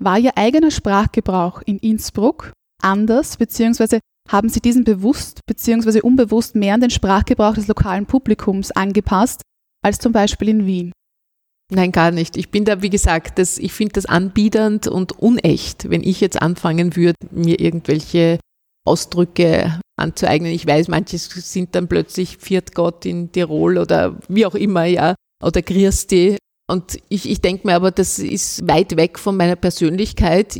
war Ihr eigener Sprachgebrauch in Innsbruck anders, beziehungsweise haben Sie diesen bewusst bzw. unbewusst mehr an den Sprachgebrauch des lokalen Publikums angepasst als zum Beispiel in Wien? Nein, gar nicht. Ich bin da, wie gesagt, das, ich finde das anbiedernd und unecht, wenn ich jetzt anfangen würde, mir irgendwelche Ausdrücke anzueignen. Ich weiß, manche sind dann plötzlich Viert Gott in Tirol oder wie auch immer, ja, oder Christi. Und ich, ich denke mir aber, das ist weit weg von meiner Persönlichkeit.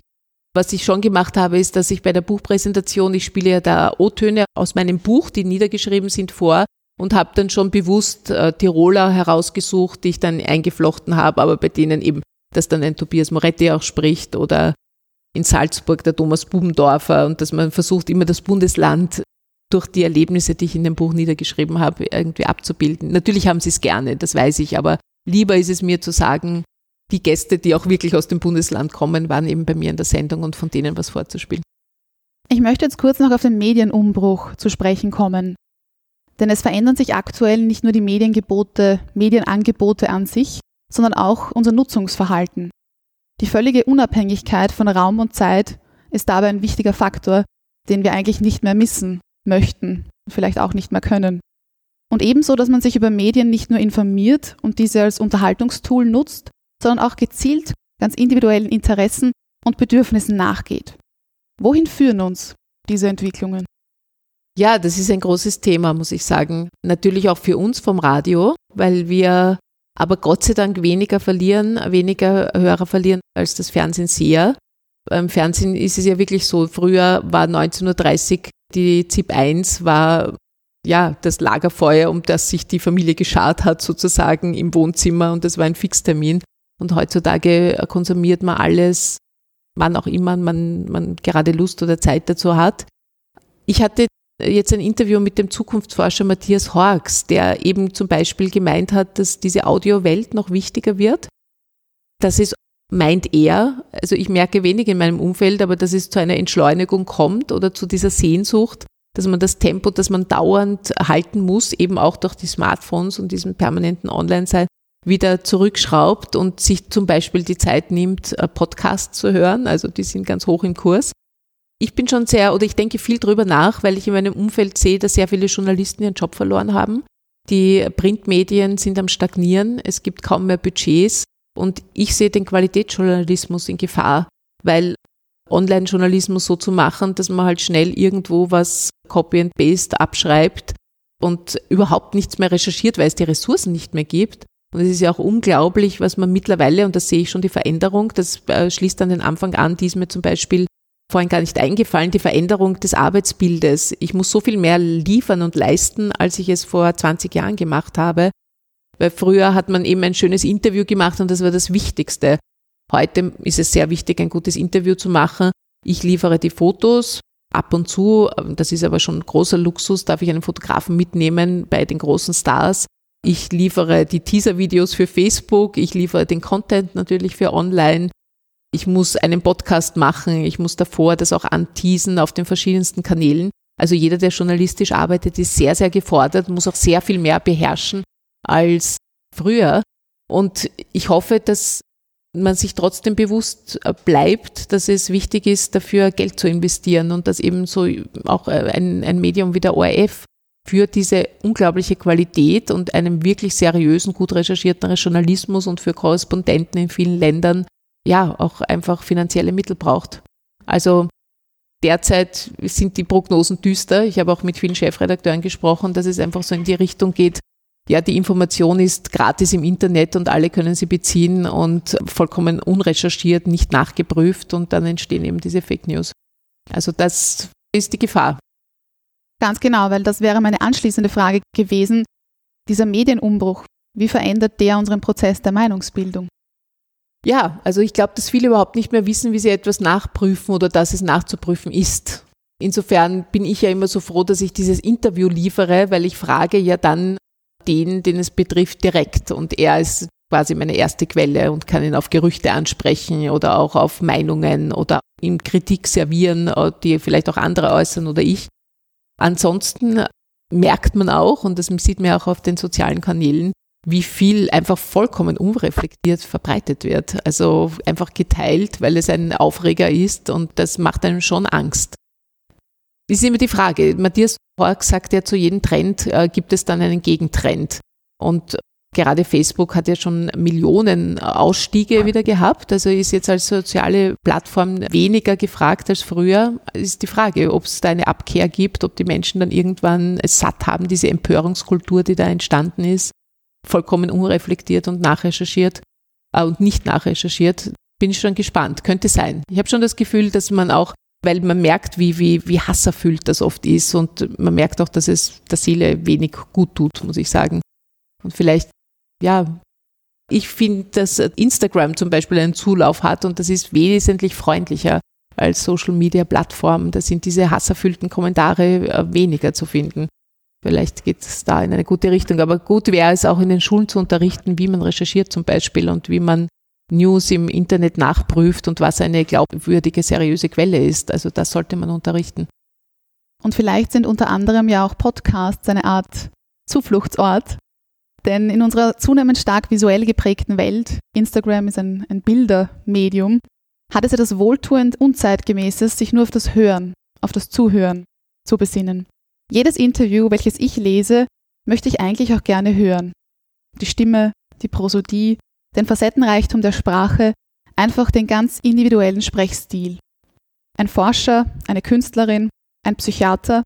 Was ich schon gemacht habe, ist, dass ich bei der Buchpräsentation, ich spiele ja da O-Töne aus meinem Buch, die niedergeschrieben sind, vor und habe dann schon bewusst äh, Tiroler herausgesucht, die ich dann eingeflochten habe, aber bei denen eben, dass dann ein Tobias Moretti auch spricht oder in Salzburg der Thomas Bubendorfer und dass man versucht, immer das Bundesland durch die Erlebnisse, die ich in dem Buch niedergeschrieben habe, irgendwie abzubilden. Natürlich haben sie es gerne, das weiß ich, aber lieber ist es mir zu sagen, die Gäste, die auch wirklich aus dem Bundesland kommen, waren eben bei mir in der Sendung und von denen was vorzuspielen. Ich möchte jetzt kurz noch auf den Medienumbruch zu sprechen kommen. Denn es verändern sich aktuell nicht nur die Mediengebote, Medienangebote an sich, sondern auch unser Nutzungsverhalten. Die völlige Unabhängigkeit von Raum und Zeit ist dabei ein wichtiger Faktor, den wir eigentlich nicht mehr missen möchten und vielleicht auch nicht mehr können. Und ebenso, dass man sich über Medien nicht nur informiert und diese als Unterhaltungstool nutzt, sondern auch gezielt ganz individuellen Interessen und Bedürfnissen nachgeht. Wohin führen uns diese Entwicklungen? Ja, das ist ein großes Thema, muss ich sagen. Natürlich auch für uns vom Radio, weil wir aber Gott sei Dank weniger verlieren, weniger Hörer verlieren als das Fernsehen sehr. Beim Fernsehen ist es ja wirklich so, früher war 1930 Uhr die ZIP 1 war ja das Lagerfeuer, um das sich die Familie geschart hat, sozusagen im Wohnzimmer und das war ein Fixtermin. Und heutzutage konsumiert man alles, wann auch immer man, man gerade Lust oder Zeit dazu hat. Ich hatte jetzt ein Interview mit dem Zukunftsforscher Matthias Horks, der eben zum Beispiel gemeint hat, dass diese Audiowelt noch wichtiger wird. Das ist, meint er, also ich merke wenig in meinem Umfeld, aber dass es zu einer Entschleunigung kommt oder zu dieser Sehnsucht, dass man das Tempo, das man dauernd halten muss, eben auch durch die Smartphones und diesem permanenten Online-Sein, wieder zurückschraubt und sich zum Beispiel die Zeit nimmt, äh, Podcasts zu hören. Also die sind ganz hoch im Kurs. Ich bin schon sehr, oder ich denke viel drüber nach, weil ich in meinem Umfeld sehe, dass sehr viele Journalisten ihren Job verloren haben. Die Printmedien sind am Stagnieren, es gibt kaum mehr Budgets. Und ich sehe den Qualitätsjournalismus in Gefahr, weil Online-Journalismus so zu machen, dass man halt schnell irgendwo was Copy and Paste abschreibt und überhaupt nichts mehr recherchiert, weil es die Ressourcen nicht mehr gibt, und es ist ja auch unglaublich, was man mittlerweile, und da sehe ich schon die Veränderung, das äh, schließt an den Anfang an, die ist mir zum Beispiel vorhin gar nicht eingefallen, die Veränderung des Arbeitsbildes. Ich muss so viel mehr liefern und leisten, als ich es vor 20 Jahren gemacht habe. Weil früher hat man eben ein schönes Interview gemacht und das war das Wichtigste. Heute ist es sehr wichtig, ein gutes Interview zu machen. Ich liefere die Fotos, ab und zu, das ist aber schon großer Luxus, darf ich einen Fotografen mitnehmen bei den großen Stars. Ich liefere die Teaser-Videos für Facebook, ich liefere den Content natürlich für online. Ich muss einen Podcast machen, ich muss davor das auch anteasen auf den verschiedensten Kanälen. Also jeder, der journalistisch arbeitet, ist sehr, sehr gefordert, muss auch sehr viel mehr beherrschen als früher. Und ich hoffe, dass man sich trotzdem bewusst bleibt, dass es wichtig ist, dafür Geld zu investieren und dass eben so auch ein, ein Medium wie der ORF für diese unglaubliche Qualität und einen wirklich seriösen, gut recherchierten Journalismus und für Korrespondenten in vielen Ländern ja auch einfach finanzielle Mittel braucht. Also derzeit sind die Prognosen düster. Ich habe auch mit vielen Chefredakteuren gesprochen, dass es einfach so in die Richtung geht, ja, die Information ist gratis im Internet und alle können sie beziehen und vollkommen unrecherchiert, nicht nachgeprüft und dann entstehen eben diese Fake News. Also das ist die Gefahr. Ganz genau, weil das wäre meine anschließende Frage gewesen. Dieser Medienumbruch, wie verändert der unseren Prozess der Meinungsbildung? Ja, also ich glaube, dass viele überhaupt nicht mehr wissen, wie sie etwas nachprüfen oder dass es nachzuprüfen ist. Insofern bin ich ja immer so froh, dass ich dieses Interview liefere, weil ich frage ja dann den, den es betrifft, direkt. Und er ist quasi meine erste Quelle und kann ihn auf Gerüchte ansprechen oder auch auf Meinungen oder ihm Kritik servieren, äh, die vielleicht auch andere äußern oder ich. Ansonsten merkt man auch, und das sieht man auch auf den sozialen Kanälen, wie viel einfach vollkommen unreflektiert verbreitet wird. Also einfach geteilt, weil es ein Aufreger ist und das macht einem schon Angst. Ist immer die Frage. Matthias Hork sagt ja, zu jedem Trend äh, gibt es dann einen Gegentrend. Und gerade Facebook hat ja schon Millionen Ausstiege wieder gehabt, also ist jetzt als soziale Plattform weniger gefragt als früher. Ist die Frage, ob es da eine Abkehr gibt, ob die Menschen dann irgendwann es satt haben, diese Empörungskultur, die da entstanden ist, vollkommen unreflektiert und nachrecherchiert äh, und nicht nachrecherchiert. Bin ich schon gespannt. Könnte sein. Ich habe schon das Gefühl, dass man auch weil man merkt, wie, wie, wie hasserfüllt das oft ist und man merkt auch, dass es der Seele wenig gut tut, muss ich sagen. Und vielleicht, ja, ich finde, dass Instagram zum Beispiel einen Zulauf hat und das ist wesentlich freundlicher als Social Media Plattformen. Da sind diese hasserfüllten Kommentare äh, weniger zu finden. Vielleicht geht es da in eine gute Richtung. Aber gut wäre es auch in den Schulen zu unterrichten, wie man recherchiert zum Beispiel und wie man News im Internet nachprüft und was eine glaubwürdige, seriöse Quelle ist. Also das sollte man unterrichten. Und vielleicht sind unter anderem ja auch Podcasts eine Art Zufluchtsort. Denn in unserer zunehmend stark visuell geprägten Welt, Instagram ist ein, ein Bildermedium, hat es etwas wohltuend Unzeitgemäßes, sich nur auf das Hören, auf das Zuhören zu besinnen. Jedes Interview, welches ich lese, möchte ich eigentlich auch gerne hören. Die Stimme, die Prosodie, den Facettenreichtum der Sprache, einfach den ganz individuellen Sprechstil. Ein Forscher, eine Künstlerin, ein Psychiater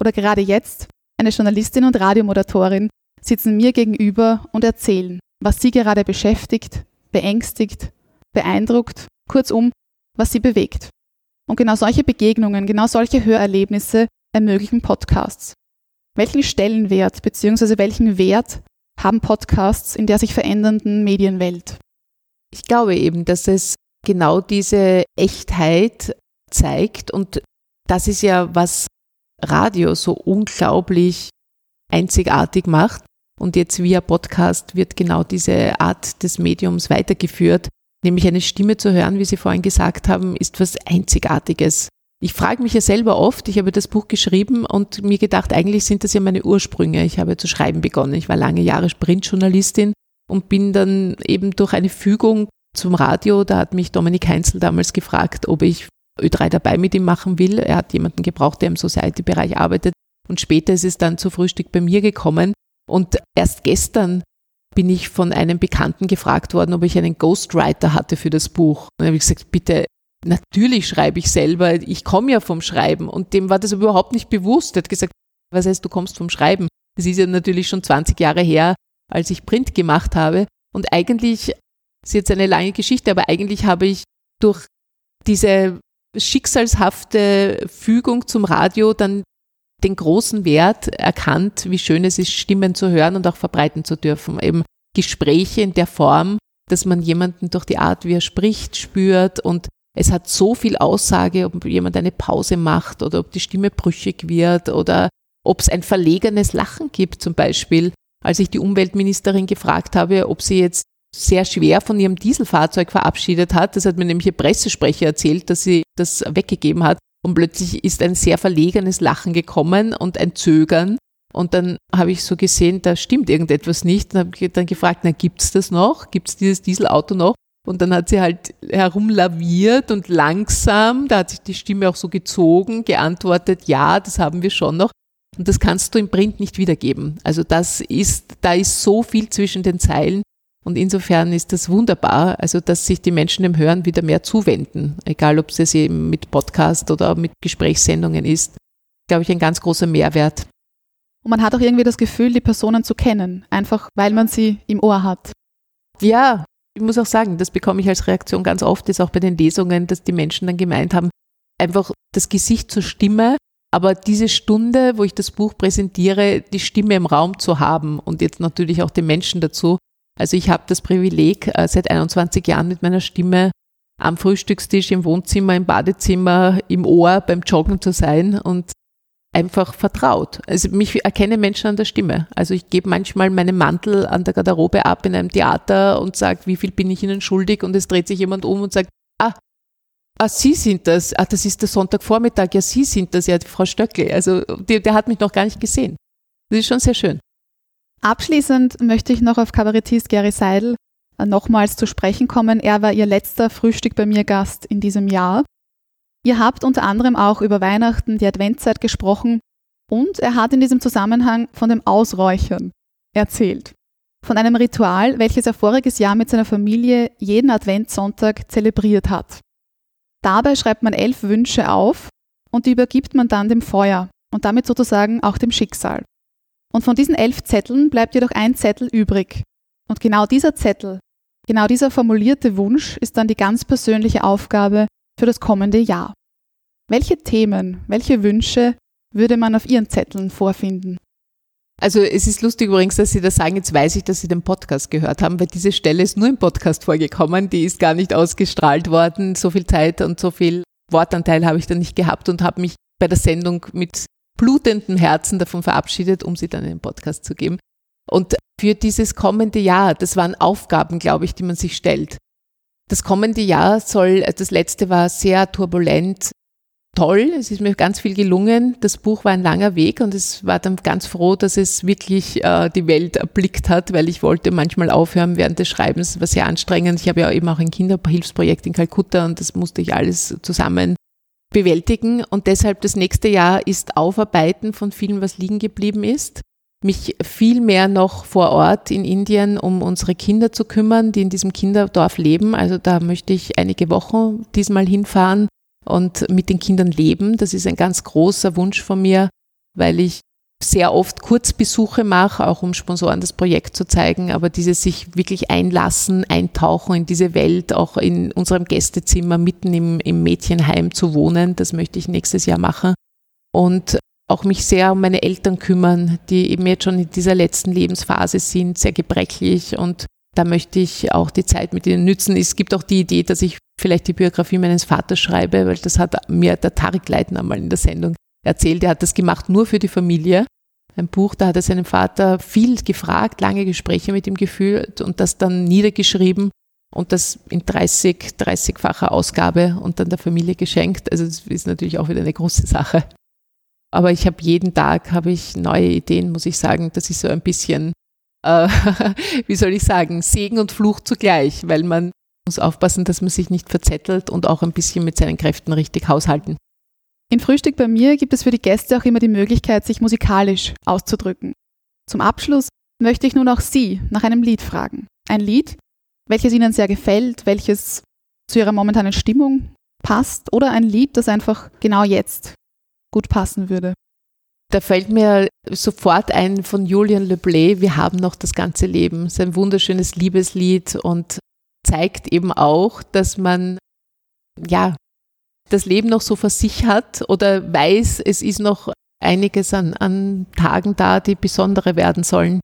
oder gerade jetzt eine Journalistin und Radiomoderatorin sitzen mir gegenüber und erzählen, was sie gerade beschäftigt, beängstigt, beeindruckt, kurzum, was sie bewegt. Und genau solche Begegnungen, genau solche Hörerlebnisse ermöglichen Podcasts. Welchen Stellenwert bzw. welchen Wert haben Podcasts in der sich verändernden Medienwelt? Ich glaube eben, dass es genau diese Echtheit zeigt und das ist ja, was Radio so unglaublich einzigartig macht. Und jetzt via Podcast wird genau diese Art des Mediums weitergeführt, nämlich eine Stimme zu hören, wie Sie vorhin gesagt haben, ist was Einzigartiges. Ich frage mich ja selber oft, ich habe das Buch geschrieben und mir gedacht, eigentlich sind das ja meine Ursprünge. Ich habe zu schreiben begonnen. Ich war lange Jahre Sprintjournalistin und bin dann eben durch eine Fügung zum Radio, da hat mich Dominik Heinzel damals gefragt, ob ich Ö3 dabei mit ihm machen will. Er hat jemanden gebraucht, der im Society-Bereich arbeitet. Und später ist es dann zu Frühstück bei mir gekommen. Und erst gestern bin ich von einem Bekannten gefragt worden, ob ich einen Ghostwriter hatte für das Buch. Und dann habe ich gesagt, bitte Natürlich schreibe ich selber, ich komme ja vom Schreiben und dem war das überhaupt nicht bewusst. Er hat gesagt, was heißt, du kommst vom Schreiben? Das ist ja natürlich schon 20 Jahre her, als ich Print gemacht habe. Und eigentlich ist jetzt eine lange Geschichte, aber eigentlich habe ich durch diese schicksalshafte Fügung zum Radio dann den großen Wert erkannt, wie schön es ist, Stimmen zu hören und auch verbreiten zu dürfen. Eben Gespräche in der Form, dass man jemanden durch die Art, wie er spricht, spürt und es hat so viel Aussage, ob jemand eine Pause macht oder ob die Stimme brüchig wird oder ob es ein verlegenes Lachen gibt zum Beispiel. Als ich die Umweltministerin gefragt habe, ob sie jetzt sehr schwer von ihrem Dieselfahrzeug verabschiedet hat, das hat mir nämlich ihr Pressesprecher erzählt, dass sie das weggegeben hat und plötzlich ist ein sehr verlegenes Lachen gekommen und ein Zögern und dann habe ich so gesehen, da stimmt irgendetwas nicht. Dann habe dann gefragt, na, gibt's das noch? Gibt's dieses Dieselauto noch? Und dann hat sie halt herumlaviert und langsam, da hat sich die Stimme auch so gezogen, geantwortet, ja, das haben wir schon noch. Und das kannst du im Print nicht wiedergeben. Also das ist, da ist so viel zwischen den Zeilen. Und insofern ist das wunderbar, also dass sich die Menschen dem Hören wieder mehr zuwenden, egal ob es eben mit Podcast oder mit Gesprächssendungen ist, glaube ich, ein ganz großer Mehrwert. Und man hat auch irgendwie das Gefühl, die Personen zu kennen, einfach weil man sie im Ohr hat. Ja, ich muss auch sagen, das bekomme ich als Reaktion ganz oft, ist auch bei den Lesungen, dass die Menschen dann gemeint haben, einfach das Gesicht zur Stimme, aber diese Stunde, wo ich das Buch präsentiere, die Stimme im Raum zu haben und jetzt natürlich auch den Menschen dazu. Also ich habe das Privileg, äh, seit 21 Jahren mit meiner Stimme am Frühstückstisch, im Wohnzimmer, im Badezimmer, im Ohr beim Joggen zu sein und einfach vertraut. Also mich erkennen Menschen an der Stimme. Also ich gebe manchmal meinen Mantel an der Garderobe ab in einem Theater und sage, wie viel bin ich Ihnen schuldig? Und es dreht sich jemand um und sagt, ah, ah Sie sind das. Ah, das ist der Sonntagvormittag. Ja, Sie sind das, ja, Frau Stöckle. Also der, der hat mich noch gar nicht gesehen. Das ist schon sehr schön. Abschließend möchte ich noch auf Kabarettist Gary Seidel äh, nochmals zu sprechen kommen. Er war Ihr letzter Frühstück bei mir Gast in diesem Jahr. Ihr habt unter anderem auch über Weihnachten, die Adventzeit gesprochen und er hat in diesem Zusammenhang von dem Ausräuchern erzählt. Von einem Ritual, welches er voriges Jahr mit seiner Familie jeden Adventssonntag zelebriert hat. Dabei schreibt man elf Wünsche auf und die übergibt man dann dem Feuer und damit sozusagen auch dem Schicksal. Und von diesen elf Zetteln bleibt jedoch ein Zettel übrig. Und genau dieser Zettel, genau dieser formulierte Wunsch ist dann die ganz persönliche Aufgabe für das kommende Jahr. Welche Themen, welche Wünsche würde man auf Ihren Zetteln vorfinden? Also es ist lustig übrigens, dass Sie das sagen, jetzt weiß ich, dass Sie den Podcast gehört haben, weil diese Stelle ist nur im Podcast vorgekommen, die ist gar nicht ausgestrahlt worden. So viel Zeit und so viel Wortanteil habe ich da nicht gehabt und habe mich bei der Sendung mit blutendem Herzen davon verabschiedet, um sie dann in den Podcast zu geben. Und für dieses kommende Jahr, das waren Aufgaben, glaube ich, die man sich stellt. Das kommende Jahr soll, das letzte war sehr turbulent, toll, es ist mir ganz viel gelungen. Das Buch war ein langer Weg und es war dann ganz froh, dass es wirklich äh, die Welt erblickt hat, weil ich wollte manchmal aufhören während des Schreibens. Es war sehr anstrengend. Ich habe ja eben auch ein Kinderhilfsprojekt in Kalkutta und das musste ich alles zusammen bewältigen und deshalb das nächste Jahr ist Aufarbeiten von vielen, was liegen geblieben ist. Mich viel mehr noch vor Ort in Indien um unsere Kinder zu kümmern, die in diesem Kinderdorf leben. Also da möchte ich einige Wochen diesmal hinfahren und mit den Kindern leben. Das ist ein ganz großer Wunsch von mir, weil ich sehr oft Kurzbesuche mache, auch um Sponsoren das Projekt zu zeigen, aber dieses sich wirklich einlassen, eintauchen in diese Welt, auch in unserem Gästezimmer mitten im, im Mädchenheim zu wohnen, das möchte ich nächstes Jahr machen. Und auch mich sehr um meine Eltern kümmern, die eben jetzt schon in dieser letzten Lebensphase sind, sehr gebrechlich und da möchte ich auch die Zeit mit ihnen nützen. Es gibt auch die Idee, dass ich vielleicht die Biografie meines Vaters schreibe, weil das hat mir der Tarek Leitner einmal in der Sendung erzählt, er hat das gemacht nur für die Familie. Ein Buch, da hat er seinen Vater viel gefragt, lange Gespräche mit ihm geführt und das dann niedergeschrieben und das in 30, 30-facher Ausgabe und dann der Familie geschenkt. Also das ist natürlich auch wieder eine große Sache. Aber ich habe jeden Tag habe ich neue Ideen, muss ich sagen. Das ist so ein bisschen, äh, (laughs) wie soll ich sagen, Segen und Fluch zugleich, weil man muss aufpassen, dass man sich nicht verzettelt und auch ein bisschen mit seinen Kräften richtig haushalten. In Frühstück bei mir gibt es für die Gäste auch immer die Möglichkeit, sich musikalisch auszudrücken. Zum Abschluss möchte ich nun auch Sie nach einem Lied fragen. Ein Lied, welches Ihnen sehr gefällt, welches zu Ihrer momentanen Stimmung passt oder ein Lied, das einfach genau jetzt gut passen würde. Da fällt mir sofort ein von Julian Leblay, Wir haben noch das ganze Leben. Sein wunderschönes Liebeslied und zeigt eben auch, dass man ja das Leben noch so vor sich hat oder weiß, es ist noch einiges an, an Tagen da, die besondere werden sollen.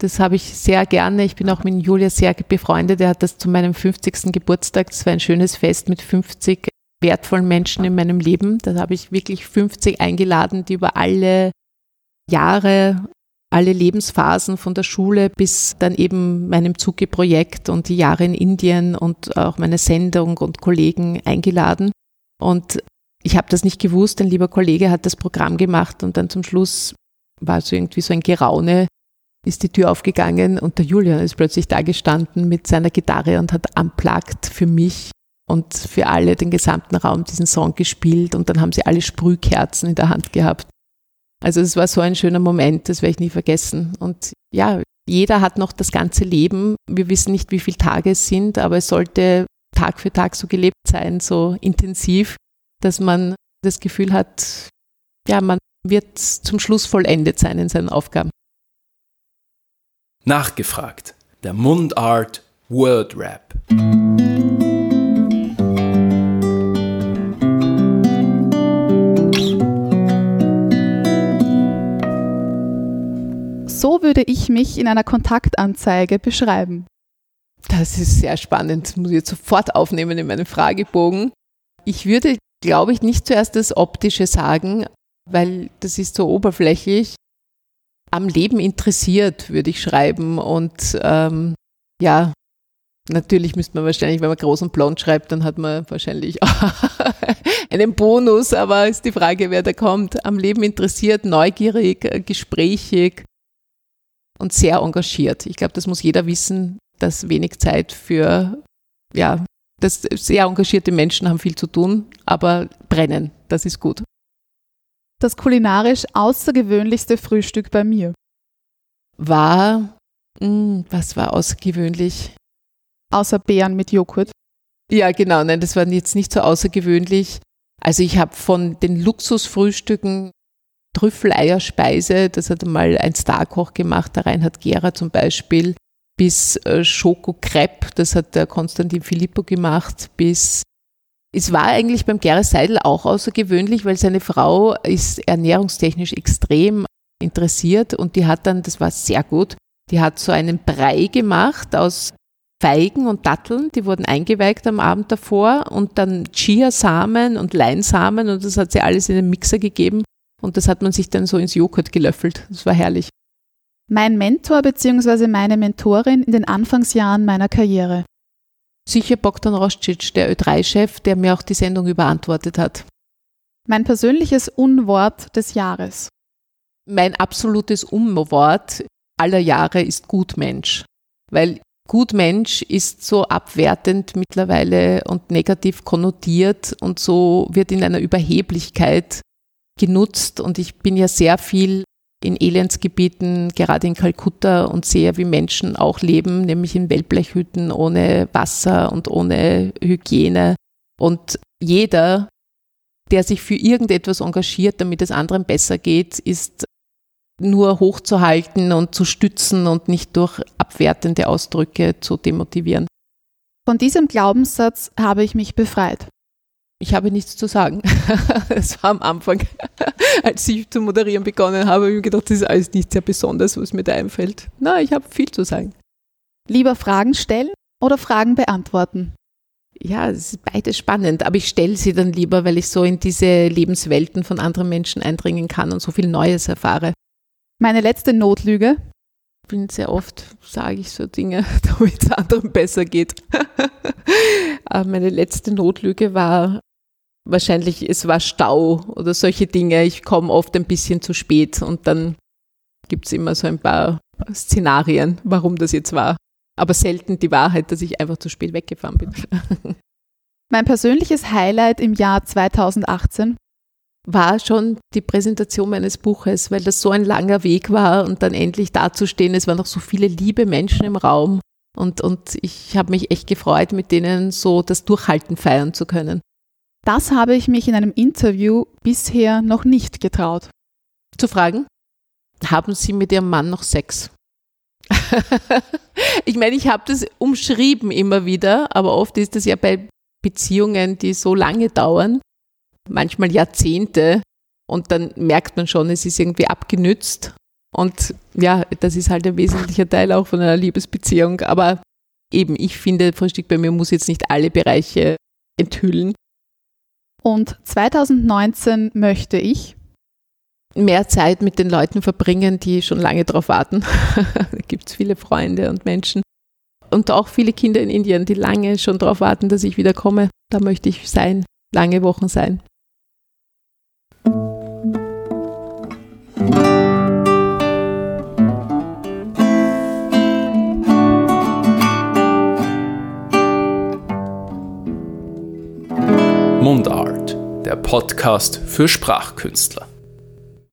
Das habe ich sehr gerne. Ich bin auch mit Julia sehr befreundet. Er hat das zu meinem 50. Geburtstag. Das war ein schönes Fest mit 50 wertvollen Menschen in meinem Leben. Da habe ich wirklich 50 eingeladen, die über alle Jahre, alle Lebensphasen von der Schule bis dann eben meinem Zuge-Projekt und die Jahre in Indien und auch meine Sendung und Kollegen eingeladen. Und ich habe das nicht gewusst. Ein lieber Kollege hat das Programm gemacht und dann zum Schluss war so irgendwie so ein Geraune, ist die Tür aufgegangen und der Julian ist plötzlich da gestanden mit seiner Gitarre und hat unplugged für mich und für alle den gesamten Raum diesen Song gespielt und dann haben sie alle Sprühkerzen in der Hand gehabt. Also es war so ein schöner Moment, das werde ich nie vergessen. Und ja, jeder hat noch das ganze Leben. Wir wissen nicht, wie viele Tage es sind, aber es sollte Tag für Tag so gelebt sein, so intensiv, dass man das Gefühl hat, ja, man wird zum Schluss vollendet sein in seinen Aufgaben. Nachgefragt. Der Mundart Word Rap. Würde ich mich in einer Kontaktanzeige beschreiben. Das ist sehr spannend. Das muss ich jetzt sofort aufnehmen in meinen Fragebogen. Ich würde, glaube ich, nicht zuerst das Optische sagen, weil das ist so oberflächlich. Am Leben interessiert, würde ich schreiben. Und ähm, ja, natürlich müsste man wahrscheinlich, wenn man groß und blond schreibt, dann hat man wahrscheinlich (laughs) einen Bonus, aber ist die Frage, wer da kommt. Am Leben interessiert, neugierig, gesprächig, und sehr engagiert. Ich glaube, das muss jeder wissen, dass wenig Zeit für, ja, dass sehr engagierte Menschen haben viel zu tun, aber brennen, das ist gut. Das kulinarisch außergewöhnlichste Frühstück bei mir war, mh, hm, was war außergewöhnlich? Außer Beeren mit Joghurt. Ja, genau, nein, das war jetzt nicht so außergewöhnlich. Also ich habe von den Luxusfrühstücken Trüffeleierspeise, das hat einmal ein Starkoch gemacht, der Reinhard Gera zum Beispiel, bis äh, Schoko-Crepe, das hat der Konstantin Filippo gemacht, bis es war eigentlich beim Gera Seidel auch außergewöhnlich, weil seine Frau ist ernährungstechnisch extrem interessiert und die hat dann, das war sehr gut, die hat so einen Brei gemacht aus Feigen und Datteln, die wurden eingeweigt am Abend davor und dann Chiasamen und Leinsamen und das hat sie alles in den Mixer gegeben und das hat man sich dann so ins Joghurt gelöffelt. Das war herrlich. Mein Mentor bzw. meine Mentorin in den Anfangsjahren meiner Karriere. Sicher Bogdan Roscic, der Ö3-Chef, der mir auch die Sendung überantwortet hat. Mein persönliches Unwort des Jahres. Mein absolutes Unwort aller Jahre ist Gutmensch. Weil Gutmensch ist so abwertend mittlerweile und negativ konnotiert und so wird in einer Überheblichkeit genutzt und ich bin ja sehr viel in Elendsgebieten, gerade in Kalkutta und sehe, wie Menschen auch leben, nämlich in Wellblechhütten ohne Wasser und ohne Hygiene. Und jeder, der sich für irgendetwas engagiert, damit es anderen besser geht, ist nur hochzuhalten und zu stützen und nicht durch abwertende Ausdrücke zu demotivieren. Von diesem Glaubenssatz habe ich mich befreit. Ich habe nichts zu sagen. (laughs) Es war am Anfang, (laughs) als ich zu moderieren begonnen habe, habe ich mir gedacht, das ist alles nicht sehr besonders, was mir da einfällt. Na, ich habe viel zu sagen. Lieber Fragen stellen oder Fragen beantworten? Ja, es ist beides spannend, aber ich stelle sie dann lieber, weil ich so in diese Lebenswelten von anderen Menschen eindringen kann und so viel Neues erfahre. Meine letzte Notlüge? Ich bin sehr oft, sage ich so Dinge, (laughs) damit es anderen besser geht. meine letzte Notlüge war, wahrscheinlich es war Stau oder solche Dinge. Ich komme oft ein bisschen zu spät und dann gibt es immer so ein paar Szenarien, warum das jetzt war. Aber selten die Wahrheit, dass ich einfach zu spät weggefahren bin. (laughs) Mein persönliches Highlight im Jahr 2018 war schon die Präsentation meines Buches, weil das so ein langer Weg war und dann endlich dazustehen. Es waren noch so viele liebe Menschen im Raum und, und ich habe mich echt gefreut, mit denen so das Durchhalten feiern zu können. Das habe ich mich in einem Interview bisher noch nicht getraut. Zu fragen, haben Sie mit Ihrem Mann noch Sex? (laughs) ich meine, ich habe das umschrieben immer wieder, aber oft ist das ja bei Beziehungen, die so lange dauern, manchmal Jahrzehnte, und dann merkt man schon, es ist irgendwie abgenützt. Und ja, das ist halt ein wesentlicher Teil auch von einer Liebesbeziehung. Aber eben, ich finde, Frühstück bei mir muss jetzt nicht alle Bereiche enthüllen. Und 2019 möchte ich mehr Zeit mit den Leuten verbringen, die schon lange darauf warten. (laughs) da gibt es viele Freunde und Menschen. Und auch viele Kinder in Indien, die lange schon darauf warten, dass ich wieder komme. Da möchte ich sein, lange Wochen sein. Podcast für Sprachkünstler.